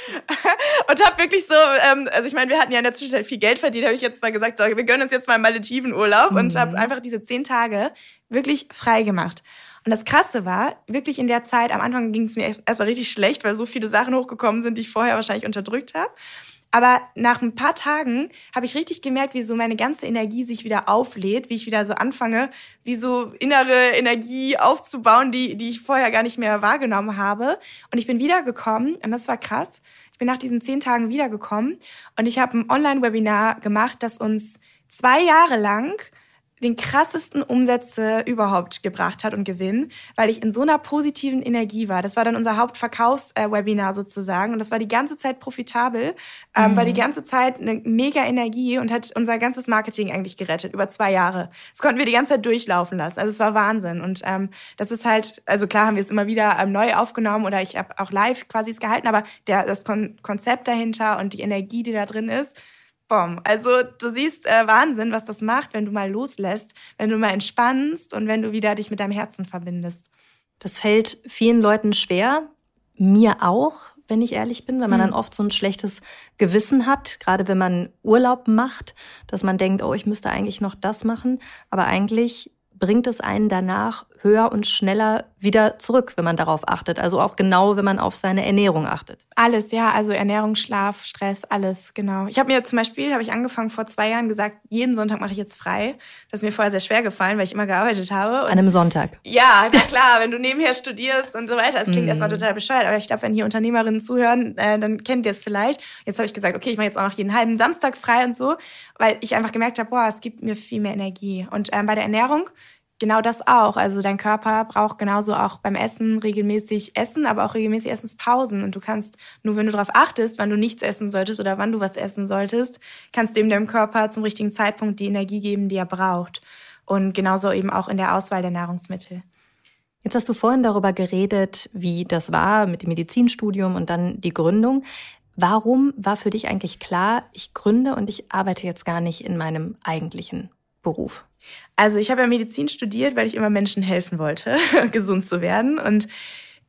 und habe wirklich so, ähm, also ich meine, wir hatten ja in der Zwischenzeit viel Geld verdient, habe ich jetzt mal gesagt, so, wir gönnen uns jetzt mal einen Maledivenurlaub. Mhm. Und habe einfach diese zehn Tage wirklich frei gemacht. Und das Krasse war, wirklich in der Zeit, am Anfang ging es mir erstmal richtig schlecht, weil so viele Sachen hochgekommen sind, die ich vorher wahrscheinlich unterdrückt habe. Aber nach ein paar Tagen habe ich richtig gemerkt, wie so meine ganze Energie sich wieder auflädt, wie ich wieder so anfange, wie so innere Energie aufzubauen, die, die ich vorher gar nicht mehr wahrgenommen habe. Und ich bin wiedergekommen und das war krass. Ich bin nach diesen zehn Tagen wiedergekommen und ich habe ein Online-Webinar gemacht, das uns zwei Jahre lang den krassesten Umsätze überhaupt gebracht hat und Gewinn, weil ich in so einer positiven Energie war. Das war dann unser Hauptverkaufswebinar sozusagen und das war die ganze Zeit profitabel, ähm, mhm. war die ganze Zeit eine mega Energie und hat unser ganzes Marketing eigentlich gerettet über zwei Jahre. Das konnten wir die ganze Zeit durchlaufen lassen. Also es war Wahnsinn und ähm, das ist halt, also klar haben wir es immer wieder ähm, neu aufgenommen oder ich habe auch live quasi es gehalten, aber der, das Kon Konzept dahinter und die Energie, die da drin ist, Bom. Also du siehst äh, Wahnsinn, was das macht, wenn du mal loslässt, wenn du mal entspannst und wenn du wieder dich mit deinem Herzen verbindest. Das fällt vielen Leuten schwer, mir auch, wenn ich ehrlich bin, weil man mhm. dann oft so ein schlechtes Gewissen hat, gerade wenn man Urlaub macht, dass man denkt, oh, ich müsste eigentlich noch das machen, aber eigentlich bringt es einen danach höher und schneller wieder zurück, wenn man darauf achtet. Also auch genau, wenn man auf seine Ernährung achtet. Alles, ja, also Ernährung, Schlaf, Stress, alles, genau. Ich habe mir zum Beispiel, habe ich angefangen vor zwei Jahren gesagt, jeden Sonntag mache ich jetzt frei. Das ist mir vorher sehr schwer gefallen, weil ich immer gearbeitet habe. Und An einem Sonntag. Ja, na klar, wenn du nebenher studierst und so weiter. Es klingt mm. erstmal total bescheuert, aber ich glaube, wenn hier Unternehmerinnen zuhören, äh, dann kennt ihr es vielleicht. Jetzt habe ich gesagt, okay, ich mache jetzt auch noch jeden halben Samstag frei und so, weil ich einfach gemerkt habe, boah, es gibt mir viel mehr Energie. Und ähm, bei der Ernährung genau das auch. Also dein Körper braucht genauso auch beim Essen regelmäßig Essen, aber auch regelmäßig Essenspausen. Und du kannst, nur wenn du darauf achtest, wann du nichts essen solltest oder wann du was essen solltest, kannst du eben deinem Körper zum richtigen Zeitpunkt die Energie geben, die er braucht. Und genauso eben auch in der Auswahl der Nahrungsmittel. Jetzt hast du vorhin darüber geredet, wie das war mit dem Medizinstudium und dann die Gründung. Warum war für dich eigentlich klar, ich gründe und ich arbeite jetzt gar nicht in meinem eigentlichen Beruf? Also ich habe ja Medizin studiert, weil ich immer Menschen helfen wollte, gesund zu werden. Und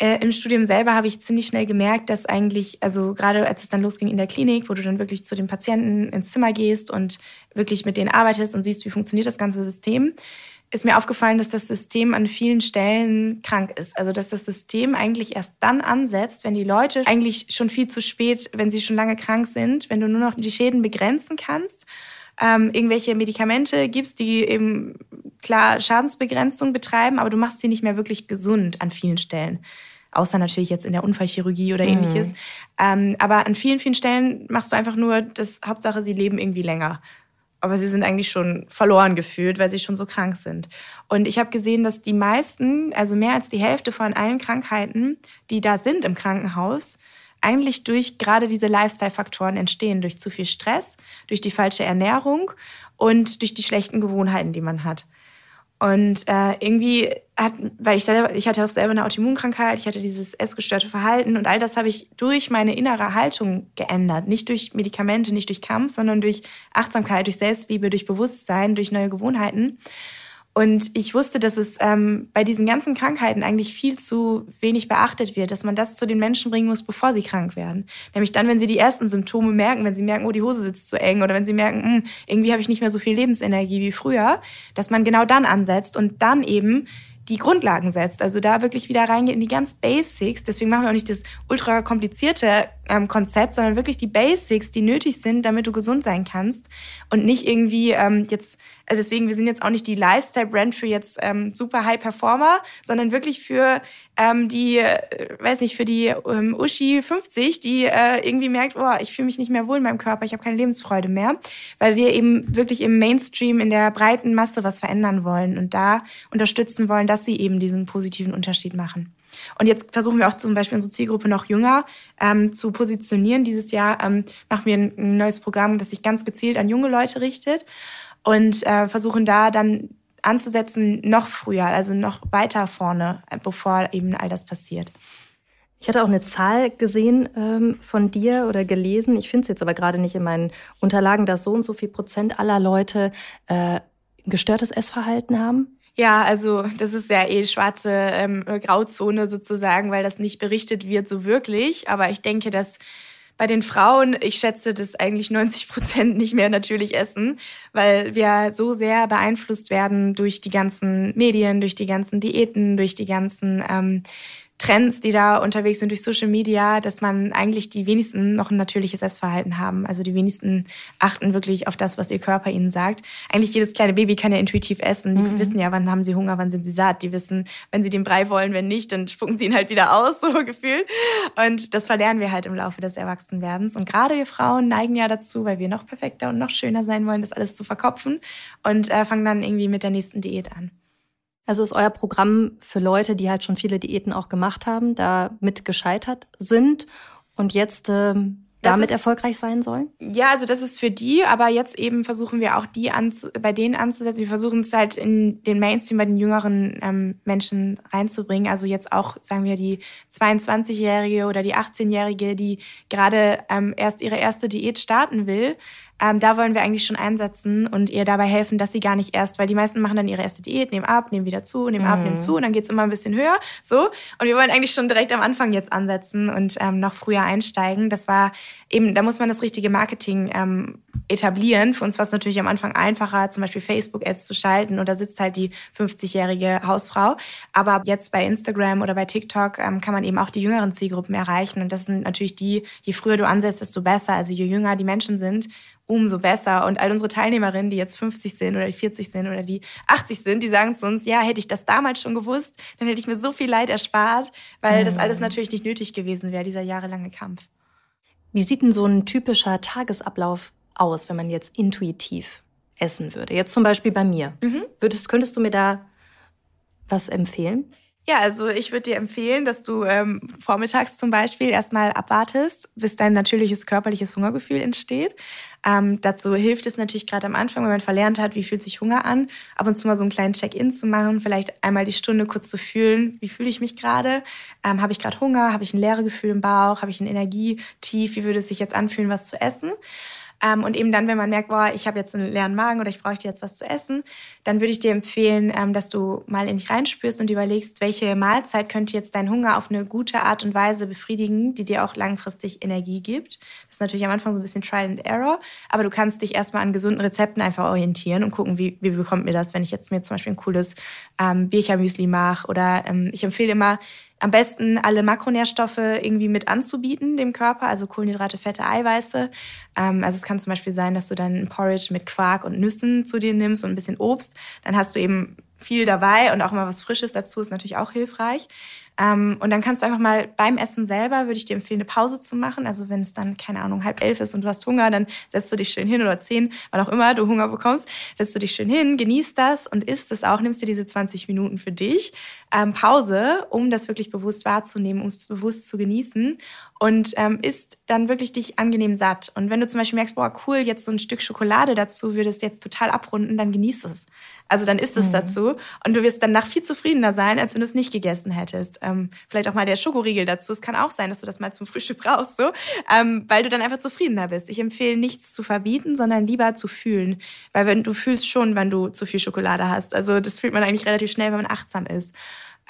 äh, im Studium selber habe ich ziemlich schnell gemerkt, dass eigentlich, also gerade als es dann losging in der Klinik, wo du dann wirklich zu den Patienten ins Zimmer gehst und wirklich mit denen arbeitest und siehst, wie funktioniert das ganze System, ist mir aufgefallen, dass das System an vielen Stellen krank ist. Also dass das System eigentlich erst dann ansetzt, wenn die Leute eigentlich schon viel zu spät, wenn sie schon lange krank sind, wenn du nur noch die Schäden begrenzen kannst, ähm, irgendwelche Medikamente gibst, die eben klar Schadensbegrenzung betreiben, aber du machst sie nicht mehr wirklich gesund an vielen Stellen. Außer natürlich jetzt in der Unfallchirurgie oder mhm. ähnliches. Ähm, aber an vielen, vielen Stellen machst du einfach nur das Hauptsache, sie leben irgendwie länger aber sie sind eigentlich schon verloren gefühlt, weil sie schon so krank sind. Und ich habe gesehen, dass die meisten, also mehr als die Hälfte von allen Krankheiten, die da sind im Krankenhaus, eigentlich durch gerade diese Lifestyle-Faktoren entstehen, durch zu viel Stress, durch die falsche Ernährung und durch die schlechten Gewohnheiten, die man hat. Und äh, irgendwie hat, weil ich selber, ich hatte auch selber eine Autoimmunkrankheit, ich hatte dieses essgestörte Verhalten und all das habe ich durch meine innere Haltung geändert. Nicht durch Medikamente, nicht durch Kampf, sondern durch Achtsamkeit, durch Selbstliebe, durch Bewusstsein, durch neue Gewohnheiten. Und ich wusste, dass es ähm, bei diesen ganzen Krankheiten eigentlich viel zu wenig beachtet wird, dass man das zu den Menschen bringen muss, bevor sie krank werden. Nämlich dann, wenn sie die ersten Symptome merken, wenn sie merken, oh, die Hose sitzt zu eng oder wenn sie merken, mh, hm, irgendwie habe ich nicht mehr so viel Lebensenergie wie früher, dass man genau dann ansetzt und dann eben die Grundlagen setzt. Also da wirklich wieder reingeht in die ganz Basics. Deswegen machen wir auch nicht das ultra komplizierte ähm, Konzept, sondern wirklich die Basics, die nötig sind, damit du gesund sein kannst. Und nicht irgendwie ähm, jetzt, also deswegen, wir sind jetzt auch nicht die Lifestyle-Brand für jetzt ähm, super High-Performer, sondern wirklich für ähm, die, äh, weiß nicht, für die ähm, Uschi 50, die äh, irgendwie merkt, oh, ich fühle mich nicht mehr wohl in meinem Körper, ich habe keine Lebensfreude mehr, weil wir eben wirklich im Mainstream, in der breiten Masse was verändern wollen und da unterstützen wollen, dass sie eben diesen positiven Unterschied machen. Und jetzt versuchen wir auch zum Beispiel unsere Zielgruppe noch jünger ähm, zu positionieren. Dieses Jahr ähm, machen wir ein, ein, neues Programm, das sich ganz gezielt an junge Leute richtet und äh, versuchen da dann anzusetzen noch früher, also noch weiter vorne, äh, bevor eben all das passiert. Ich hatte auch eine Zahl gesehen ähm, von dir oder gelesen. Ich finde es jetzt aber gerade nicht in meinen Unterlagen, dass so und so viel Prozent aller Leute äh, gestörtes Essverhalten haben. Ja, also das ist ja eh schwarze ähm, Grauzone sozusagen, weil das nicht berichtet wird so wirklich. Aber ich denke, dass bei den Frauen, ich schätze, dass eigentlich 90 Prozent nicht mehr natürlich essen, weil wir so sehr beeinflusst werden durch die ganzen Medien, durch die ganzen Diäten, durch die ganzen ähm, Trends, die da unterwegs sind durch Social Media, dass man eigentlich die wenigsten noch ein natürliches Essverhalten haben. Also die wenigsten achten wirklich auf das, was ihr Körper ihnen sagt. Eigentlich jedes kleine Baby kann ja intuitiv essen. Die mhm. wissen ja, wann haben sie Hunger, wann sind sie satt. Die wissen, wenn sie den Brei wollen, wenn nicht, dann spucken sie ihn halt wieder aus, so gefühlt. Und das verlernen wir halt im Laufe des Erwachsenwerdens. Und gerade wir Frauen neigen ja dazu, weil wir noch perfekter und noch schöner sein wollen, das alles zu verkopfen und äh, fangen dann irgendwie mit der nächsten Diät an. Also ist euer Programm für Leute, die halt schon viele Diäten auch gemacht haben, da mit gescheitert sind und jetzt ähm, damit ist, erfolgreich sein sollen? Ja, also das ist für die, aber jetzt eben versuchen wir auch die anzu, bei denen anzusetzen. Wir versuchen es halt in den Mainstream bei den jüngeren ähm, Menschen reinzubringen. Also jetzt auch, sagen wir, die 22-Jährige oder die 18-Jährige, die gerade ähm, erst ihre erste Diät starten will. Ähm, da wollen wir eigentlich schon einsetzen und ihr dabei helfen, dass sie gar nicht erst, weil die meisten machen dann ihre erste Diät, nehmen ab, nehmen wieder zu, nehmen mhm. ab, nehmen mhm. zu und dann geht's immer ein bisschen höher. So. Und wir wollen eigentlich schon direkt am Anfang jetzt ansetzen und ähm, noch früher einsteigen. Das war eben, da muss man das richtige Marketing ähm, etablieren. Für uns war es natürlich am Anfang einfacher, zum Beispiel Facebook-Ads zu schalten oder sitzt halt die 50-jährige Hausfrau. Aber jetzt bei Instagram oder bei TikTok ähm, kann man eben auch die jüngeren Zielgruppen erreichen. Und das sind natürlich die, je früher du ansetzt, desto besser. Also je jünger die Menschen sind, umso besser. Und all unsere Teilnehmerinnen, die jetzt 50 sind oder die 40 sind oder die 80 sind, die sagen zu uns, ja, hätte ich das damals schon gewusst, dann hätte ich mir so viel Leid erspart, weil mhm. das alles natürlich nicht nötig gewesen wäre, dieser jahrelange Kampf. Wie sieht denn so ein typischer Tagesablauf aus, wenn man jetzt intuitiv essen würde? Jetzt zum Beispiel bei mir. Mhm. Würdest, könntest du mir da was empfehlen? Ja, also ich würde dir empfehlen, dass du ähm, vormittags zum Beispiel erstmal abwartest, bis dein natürliches körperliches Hungergefühl entsteht. Ähm, dazu hilft es natürlich gerade am Anfang, wenn man verlernt hat, wie fühlt sich Hunger an, ab und zu mal so einen kleinen Check-in zu machen, vielleicht einmal die Stunde kurz zu fühlen, wie fühle ich mich gerade, ähm, habe ich gerade Hunger, habe ich ein leere Gefühl im Bauch, habe ich ein Energietief, wie würde es sich jetzt anfühlen, was zu essen. Ähm, und eben dann, wenn man merkt, boah, ich habe jetzt einen leeren Magen oder ich brauche jetzt was zu essen, dann würde ich dir empfehlen, ähm, dass du mal in dich reinspürst und überlegst, welche Mahlzeit könnte jetzt deinen Hunger auf eine gute Art und Weise befriedigen, die dir auch langfristig Energie gibt. Das ist natürlich am Anfang so ein bisschen Trial and Error, aber du kannst dich erstmal an gesunden Rezepten einfach orientieren und gucken, wie, wie bekommt mir das, wenn ich jetzt mir zum Beispiel ein cooles ähm, Birchermüsli mache oder ähm, ich empfehle immer, am besten alle Makronährstoffe irgendwie mit anzubieten dem Körper, also Kohlenhydrate, Fette, Eiweiße. Ähm, also es kann zum Beispiel sein, dass du dann Porridge mit Quark und Nüssen zu dir nimmst und ein bisschen Obst. Dann hast du eben viel dabei und auch mal was Frisches dazu ist natürlich auch hilfreich. Ähm, und dann kannst du einfach mal beim Essen selber, würde ich dir empfehlen, eine Pause zu machen. Also wenn es dann, keine Ahnung, halb elf ist und du hast Hunger, dann setzt du dich schön hin oder zehn, wann auch immer du Hunger bekommst, setzt du dich schön hin, genießt das und isst es auch, nimmst dir diese 20 Minuten für dich. Ähm, Pause, um das wirklich bewusst wahrzunehmen, um es bewusst zu genießen und ähm, isst dann wirklich dich angenehm satt. Und wenn du zum Beispiel merkst, boah, cool, jetzt so ein Stück Schokolade dazu würde es jetzt total abrunden, dann genieß es. Also dann isst es mhm. dazu und du wirst danach viel zufriedener sein, als wenn du es nicht gegessen hättest. Ähm, vielleicht auch mal der Schokoriegel dazu. Es kann auch sein, dass du das mal zum Frühstück brauchst, so, ähm, weil du dann einfach zufriedener bist. Ich empfehle nichts zu verbieten, sondern lieber zu fühlen, weil wenn du fühlst schon, wenn du zu viel Schokolade hast. Also das fühlt man eigentlich relativ schnell, wenn man achtsam ist.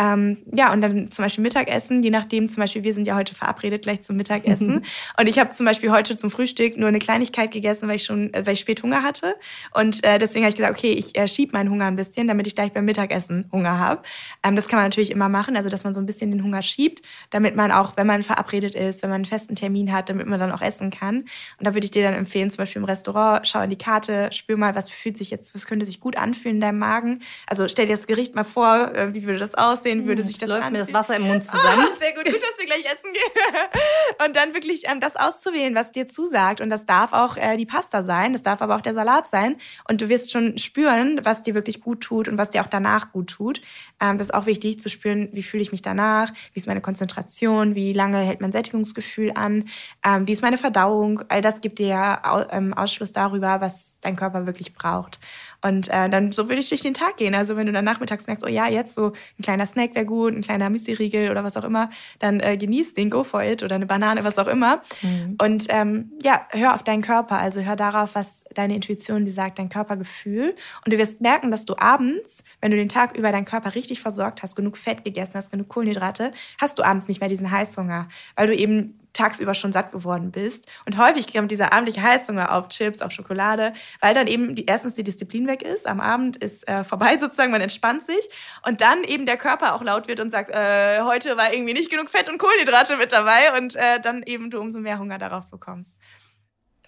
Ähm, ja, und dann zum Beispiel Mittagessen, je nachdem, zum Beispiel, wir sind ja heute verabredet gleich zum Mittagessen. und ich habe zum Beispiel heute zum Frühstück nur eine Kleinigkeit gegessen, weil ich schon, äh, weil ich spät Hunger hatte. Und äh, deswegen habe ich gesagt, okay, ich äh, schiebe meinen Hunger ein bisschen, damit ich gleich beim Mittagessen Hunger habe. Ähm, das kann man natürlich immer machen, also dass man so ein bisschen den Hunger schiebt, damit man auch, wenn man verabredet ist, wenn man einen festen Termin hat, damit man dann auch essen kann. Und da würde ich dir dann empfehlen, zum Beispiel im Restaurant, schau in die Karte, spür mal, was fühlt sich jetzt, was könnte sich gut anfühlen in deinem Magen. Also stell dir das Gericht mal vor, äh, wie würde das aussehen? Aussehen würde, sich das läuft anfühlen. mir das Wasser im Mund zusammen. Oh, sehr gut, gut, dass wir gleich essen gehen. Und dann wirklich ähm, das auszuwählen, was dir zusagt. Und das darf auch äh, die Pasta sein, das darf aber auch der Salat sein. Und du wirst schon spüren, was dir wirklich gut tut und was dir auch danach gut tut. Ähm, das ist auch wichtig zu spüren, wie fühle ich mich danach, wie ist meine Konzentration, wie lange hält mein Sättigungsgefühl an, ähm, wie ist meine Verdauung. All das gibt dir ja ähm, Ausschluss darüber, was dein Körper wirklich braucht. Und äh, dann so würde ich durch den Tag gehen. Also wenn du dann nachmittags merkst, oh ja, jetzt so ein kleiner Snack wäre gut, ein kleiner Müsli-Riegel oder was auch immer, dann äh, genieß den, go for it oder eine Banane, was auch immer. Mhm. Und ähm, ja, hör auf deinen Körper. Also hör darauf, was deine Intuition dir sagt, dein Körpergefühl. Und du wirst merken, dass du abends, wenn du den Tag über deinen Körper richtig versorgt hast, genug Fett gegessen hast, genug Kohlenhydrate, hast du abends nicht mehr diesen Heißhunger, weil du eben tagsüber schon satt geworden bist. Und häufig kommt dieser abendliche Heißhunger auf Chips, auf Schokolade, weil dann eben die, erstens die Disziplin weg ist. Am Abend ist äh, vorbei sozusagen, man entspannt sich. Und dann eben der Körper auch laut wird und sagt, äh, heute war irgendwie nicht genug Fett und Kohlenhydrate mit dabei. Und äh, dann eben du umso mehr Hunger darauf bekommst.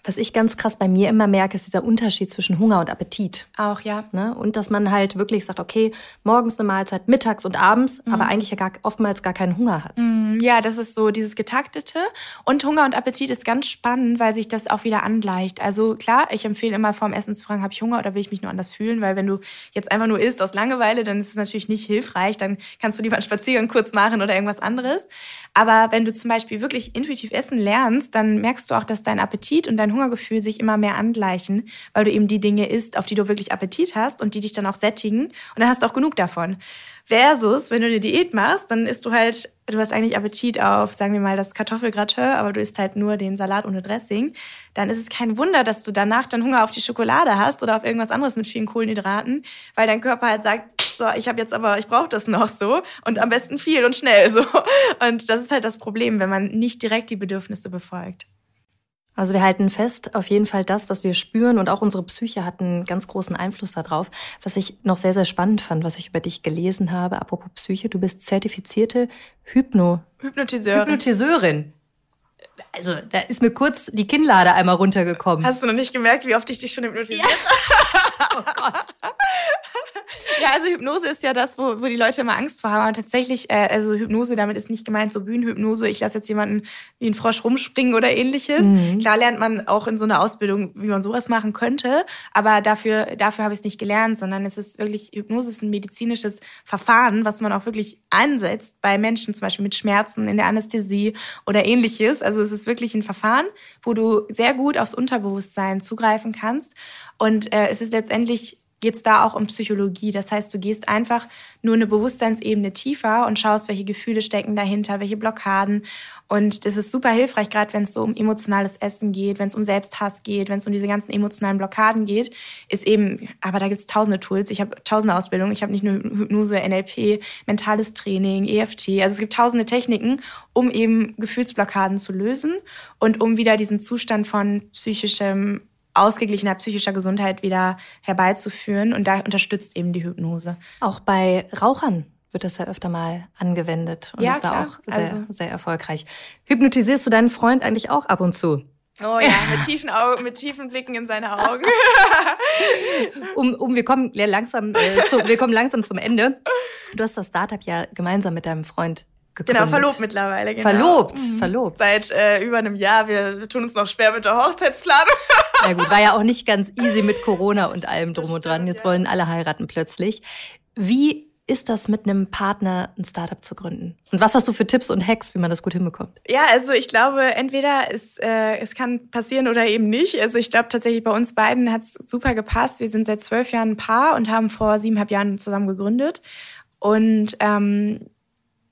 Was ich ganz krass bei mir immer merke, ist dieser Unterschied zwischen Hunger und Appetit. Auch, ja. Ne? Und dass man halt wirklich sagt, okay, morgens eine Mahlzeit, mittags und abends, mhm. aber eigentlich ja gar, oftmals gar keinen Hunger hat. Mhm, ja, das ist so dieses Getaktete. Und Hunger und Appetit ist ganz spannend, weil sich das auch wieder angleicht. Also klar, ich empfehle immer vorm Essen zu fragen, habe ich Hunger oder will ich mich nur anders fühlen? Weil wenn du jetzt einfach nur isst aus Langeweile, dann ist es natürlich nicht hilfreich. Dann kannst du lieber einen Spaziergang kurz machen oder irgendwas anderes. Aber wenn du zum Beispiel wirklich intuitiv essen lernst, dann merkst du auch, dass dein Appetit und dein Hungergefühl sich immer mehr angleichen, weil du eben die Dinge isst, auf die du wirklich Appetit hast und die dich dann auch sättigen. Und dann hast du auch genug davon. Versus, wenn du eine Diät machst, dann isst du halt, du hast eigentlich Appetit auf, sagen wir mal, das Kartoffelgratin, aber du isst halt nur den Salat ohne Dressing. Dann ist es kein Wunder, dass du danach dann Hunger auf die Schokolade hast oder auf irgendwas anderes mit vielen Kohlenhydraten, weil dein Körper halt sagt, so, ich habe jetzt aber, ich brauche das noch so und am besten viel und schnell so. Und das ist halt das Problem, wenn man nicht direkt die Bedürfnisse befolgt. Also wir halten fest, auf jeden Fall das, was wir spüren und auch unsere Psyche hat einen ganz großen Einfluss darauf. Was ich noch sehr, sehr spannend fand, was ich über dich gelesen habe, apropos Psyche, du bist zertifizierte Hypno Hypnotiseurin. Hypnotiseurin. Also da ist mir kurz die Kinnlade einmal runtergekommen. Hast du noch nicht gemerkt, wie oft ich dich schon hypnotisiert ja. oh Gott. Ja, also Hypnose ist ja das, wo, wo die Leute immer Angst vor haben. Aber tatsächlich, äh, also Hypnose, damit ist nicht gemeint so Bühnenhypnose, ich lasse jetzt jemanden wie ein Frosch rumspringen oder ähnliches. Mhm. Klar lernt man auch in so einer Ausbildung, wie man sowas machen könnte, aber dafür, dafür habe ich es nicht gelernt, sondern es ist wirklich, Hypnose ist ein medizinisches Verfahren, was man auch wirklich einsetzt bei Menschen, zum Beispiel mit Schmerzen in der Anästhesie oder ähnliches. Also es ist wirklich ein Verfahren, wo du sehr gut aufs Unterbewusstsein zugreifen kannst. Und äh, es ist letztendlich geht es da auch um Psychologie. Das heißt, du gehst einfach nur eine Bewusstseinsebene tiefer und schaust, welche Gefühle stecken dahinter, welche Blockaden. Und das ist super hilfreich, gerade wenn es so um emotionales Essen geht, wenn es um Selbsthass geht, wenn es um diese ganzen emotionalen Blockaden geht, ist eben, aber da gibt es tausende Tools. Ich habe tausende Ausbildungen. Ich habe nicht nur Hypnose, NLP, mentales Training, EFT. Also es gibt tausende Techniken, um eben Gefühlsblockaden zu lösen und um wieder diesen Zustand von psychischem ausgeglichener psychischer Gesundheit wieder herbeizuführen. Und da unterstützt eben die Hypnose. Auch bei Rauchern wird das ja öfter mal angewendet und ja, ist klar. da auch sehr, also. sehr erfolgreich. Hypnotisierst du deinen Freund eigentlich auch ab und zu? Oh ja, mit tiefen Augen, mit tiefen Blicken in seine Augen. um, um, wir kommen langsam, äh, zu, wir kommen langsam zum Ende. Du hast das Startup ja gemeinsam mit deinem Freund gegründet. Genau, verlobt mittlerweile. Genau. Verlobt, mhm. verlobt. Seit äh, über einem Jahr. Wir, wir tun uns noch schwer mit der Hochzeitsplanung. Ja gut, war ja auch nicht ganz easy mit Corona und allem drum und dran. Jetzt wollen alle heiraten plötzlich. Wie ist das mit einem Partner ein Startup zu gründen? Und was hast du für Tipps und Hacks, wie man das gut hinbekommt? Ja, also ich glaube, entweder es, äh, es kann passieren oder eben nicht. Also ich glaube tatsächlich, bei uns beiden hat es super gepasst. Wir sind seit zwölf Jahren ein Paar und haben vor siebeneinhalb Jahren zusammen gegründet. Und ähm,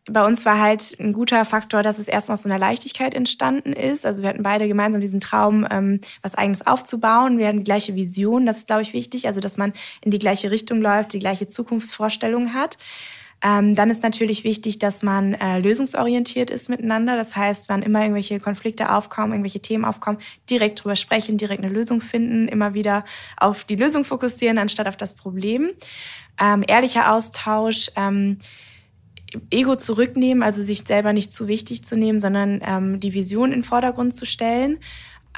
bei uns war halt ein guter Faktor, dass es erstmal aus so einer Leichtigkeit entstanden ist. Also wir hatten beide gemeinsam diesen Traum, ähm, was eigenes aufzubauen. Wir hatten die gleiche Vision, das ist, glaube ich, wichtig. Also dass man in die gleiche Richtung läuft, die gleiche Zukunftsvorstellung hat. Ähm, dann ist natürlich wichtig, dass man äh, lösungsorientiert ist miteinander. Das heißt, wann immer irgendwelche Konflikte aufkommen, irgendwelche Themen aufkommen, direkt drüber sprechen, direkt eine Lösung finden, immer wieder auf die Lösung fokussieren, anstatt auf das Problem. Ähm, ehrlicher Austausch. Ähm, Ego zurücknehmen, also sich selber nicht zu wichtig zu nehmen, sondern ähm, die Vision in den Vordergrund zu stellen.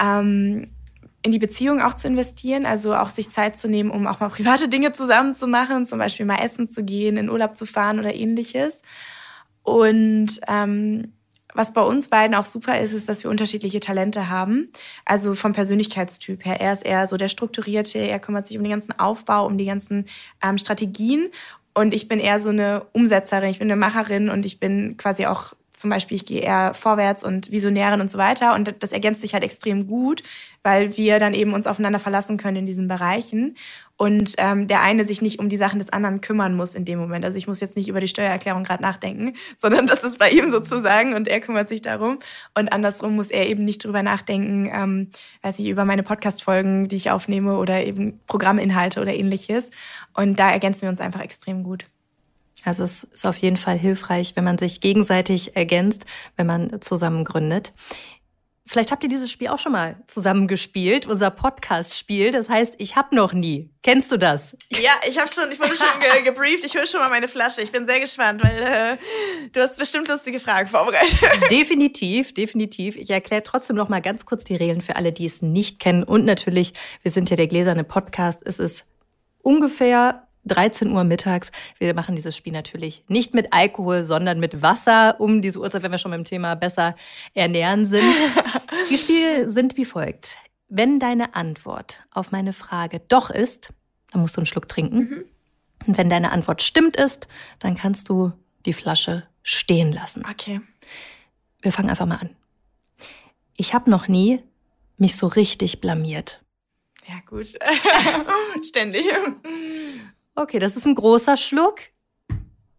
Ähm, in die Beziehung auch zu investieren, also auch sich Zeit zu nehmen, um auch mal private Dinge zusammen zu machen, zum Beispiel mal essen zu gehen, in Urlaub zu fahren oder ähnliches. Und ähm, was bei uns beiden auch super ist, ist, dass wir unterschiedliche Talente haben. Also vom Persönlichkeitstyp her. Er ist eher so der Strukturierte, er kümmert sich um den ganzen Aufbau, um die ganzen ähm, Strategien. Und ich bin eher so eine Umsetzerin, ich bin eine Macherin und ich bin quasi auch zum Beispiel, ich gehe eher vorwärts und Visionärin und so weiter. Und das ergänzt sich halt extrem gut, weil wir dann eben uns aufeinander verlassen können in diesen Bereichen. Und ähm, der eine sich nicht um die Sachen des anderen kümmern muss in dem Moment. Also ich muss jetzt nicht über die Steuererklärung gerade nachdenken, sondern das ist bei ihm sozusagen und er kümmert sich darum. Und andersrum muss er eben nicht drüber nachdenken, ähm, weiß ich, über meine Podcast-Folgen, die ich aufnehme oder eben Programminhalte oder ähnliches. Und da ergänzen wir uns einfach extrem gut. Also es ist auf jeden Fall hilfreich, wenn man sich gegenseitig ergänzt, wenn man zusammen gründet. Vielleicht habt ihr dieses Spiel auch schon mal zusammen gespielt, unser Podcast-Spiel. Das heißt, ich hab noch nie. Kennst du das? Ja, ich habe schon, ich wurde schon ge gebrieft. Ich hole schon mal meine Flasche. Ich bin sehr gespannt, weil äh, du hast bestimmt lustige Fragen vorbereitet. Definitiv, definitiv. Ich erkläre trotzdem noch mal ganz kurz die Regeln für alle, die es nicht kennen. Und natürlich, wir sind ja der gläserne Podcast. Es ist ungefähr 13 Uhr mittags. Wir machen dieses Spiel natürlich nicht mit Alkohol, sondern mit Wasser, um diese Uhrzeit, wenn wir schon beim Thema besser ernähren sind. Die Spiele sind wie folgt. Wenn deine Antwort auf meine Frage doch ist, dann musst du einen Schluck trinken. Mhm. Und wenn deine Antwort stimmt ist, dann kannst du die Flasche stehen lassen. Okay. Wir fangen einfach mal an. Ich habe noch nie mich so richtig blamiert. Ja, gut. Ständig. Okay, das ist ein großer Schluck.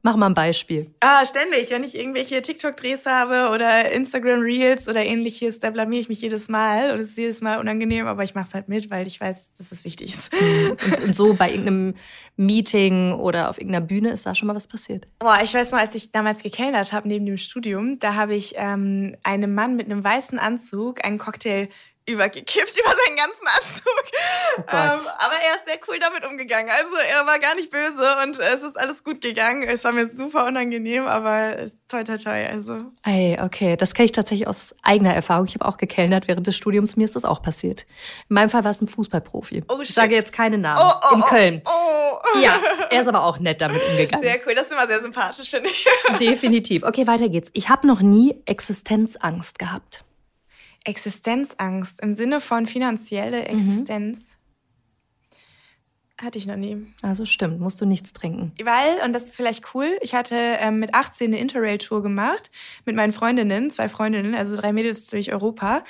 Mach mal ein Beispiel. Ah, ständig. Wenn ich irgendwelche TikTok-Drehs habe oder Instagram-Reels oder ähnliches, da blamier ich mich jedes Mal und es ist jedes Mal unangenehm, aber ich mache es halt mit, weil ich weiß, dass es wichtig ist. Und, und, so bei irgendeinem Meeting oder auf irgendeiner Bühne ist da schon mal was passiert? Boah, ich weiß noch, als ich damals gekellnert habe neben dem Studium, da habe ich ähm, einem Mann mit einem weißen Anzug einen Cocktail übergekippt über seinen ganzen Anzug. Oh ähm, aber er ist sehr cool damit umgegangen. Also er war gar nicht böse und es ist alles gut gegangen. Es war mir super unangenehm, aber toi toi toi. Also. Ey, okay, das kenne ich tatsächlich aus eigener Erfahrung. Ich habe auch gekellnert während des Studiums. Mir ist das auch passiert. In meinem Fall war es ein Fußballprofi. Oh, ich sage jetzt keine Namen. Oh, oh, in oh, Köln. Oh, Ja, er ist aber auch nett damit umgegangen. Sehr cool, das ist immer sehr sympathisch, finde ich. Definitiv. Okay, weiter geht's. Ich habe noch nie Existenzangst gehabt. Existenzangst im Sinne von finanzielle mhm. Existenz. Mhm. Hatte ich noch nie. Also stimmt, musst du nichts trinken. Weil, und das ist vielleicht cool, ich hatte ähm, mit 18 eine Interrail-Tour gemacht mit meinen Freundinnen, zwei Freundinnen, also drei Mädels durch Europa.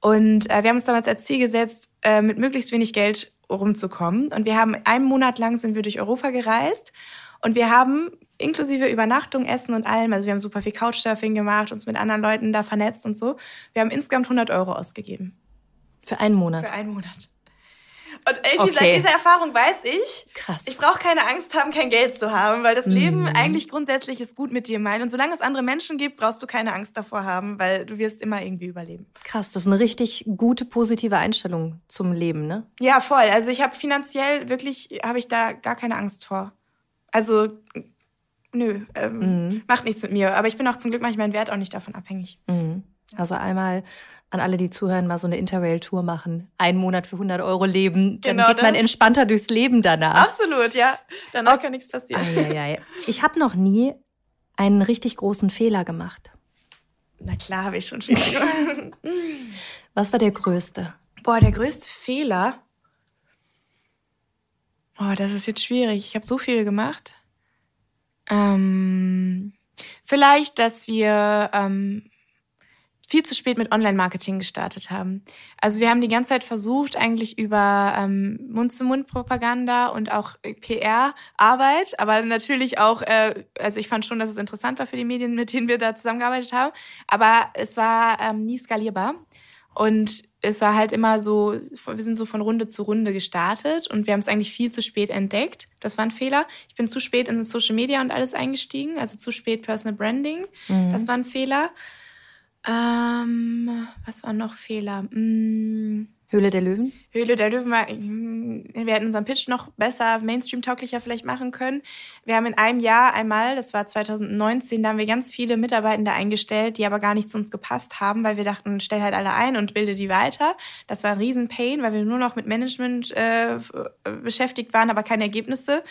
Und äh, wir haben uns damals als Ziel gesetzt, äh, mit möglichst wenig Geld rumzukommen. Und wir haben einen Monat lang sind wir durch Europa gereist und wir haben inklusive Übernachtung, Essen und allem, also wir haben super viel Couchsurfing gemacht, uns mit anderen Leuten da vernetzt und so. Wir haben insgesamt 100 Euro ausgegeben. Für einen Monat? Für einen Monat. Und irgendwie okay. seit dieser Erfahrung weiß ich, Krass. ich brauche keine Angst haben, kein Geld zu haben, weil das mhm. Leben eigentlich grundsätzlich ist gut mit dir meint. Und solange es andere Menschen gibt, brauchst du keine Angst davor haben, weil du wirst immer irgendwie überleben. Krass, das ist eine richtig gute, positive Einstellung zum Leben, ne? Ja, voll. Also ich habe finanziell wirklich, habe ich da gar keine Angst vor. Also nö, ähm, mhm. macht nichts mit mir. Aber ich bin auch zum Glück mache ich meinen Wert auch nicht davon abhängig. Mhm. Also einmal an alle, die zuhören, mal so eine Interrail-Tour machen. Einen Monat für 100 Euro leben. Dann genau, geht man entspannter durchs Leben danach. Absolut, ja. Danach oh. kann nichts passieren. Ai, Ich habe noch nie einen richtig großen Fehler gemacht. Na klar, habe ich schon Fehler gemacht. Was war der größte? Boah, der größte Fehler. Oh, das ist jetzt schwierig. Ich habe so viele gemacht. Ähm, vielleicht, dass wir ähm, viel zu spät mit Online-Marketing gestartet haben. Also wir haben die ganze Zeit versucht, eigentlich über ähm, Mund-zu-Mund-Propaganda und auch PR-Arbeit, aber natürlich auch, äh, also ich fand schon, dass es interessant war für die Medien, mit denen wir da zusammengearbeitet haben, aber es war ähm, nie skalierbar. Und es war halt immer so, wir sind so von Runde zu Runde gestartet und wir haben es eigentlich viel zu spät entdeckt. Das war ein Fehler. Ich bin zu spät in Social Media und alles eingestiegen, also zu spät Personal Branding. Mhm. Das war ein Fehler. Ähm, was waren noch Fehler? Hm. Höhle der Löwen? Höhle der Löwen war, wir hätten unseren Pitch noch besser, Mainstream-tauglicher vielleicht machen können. Wir haben in einem Jahr einmal, das war 2019, da haben wir ganz viele Mitarbeitende eingestellt, die aber gar nicht zu uns gepasst haben, weil wir dachten, stell halt alle ein und bilde die weiter. Das war ein Riesen-Pain, weil wir nur noch mit Management äh, beschäftigt waren, aber keine Ergebnisse.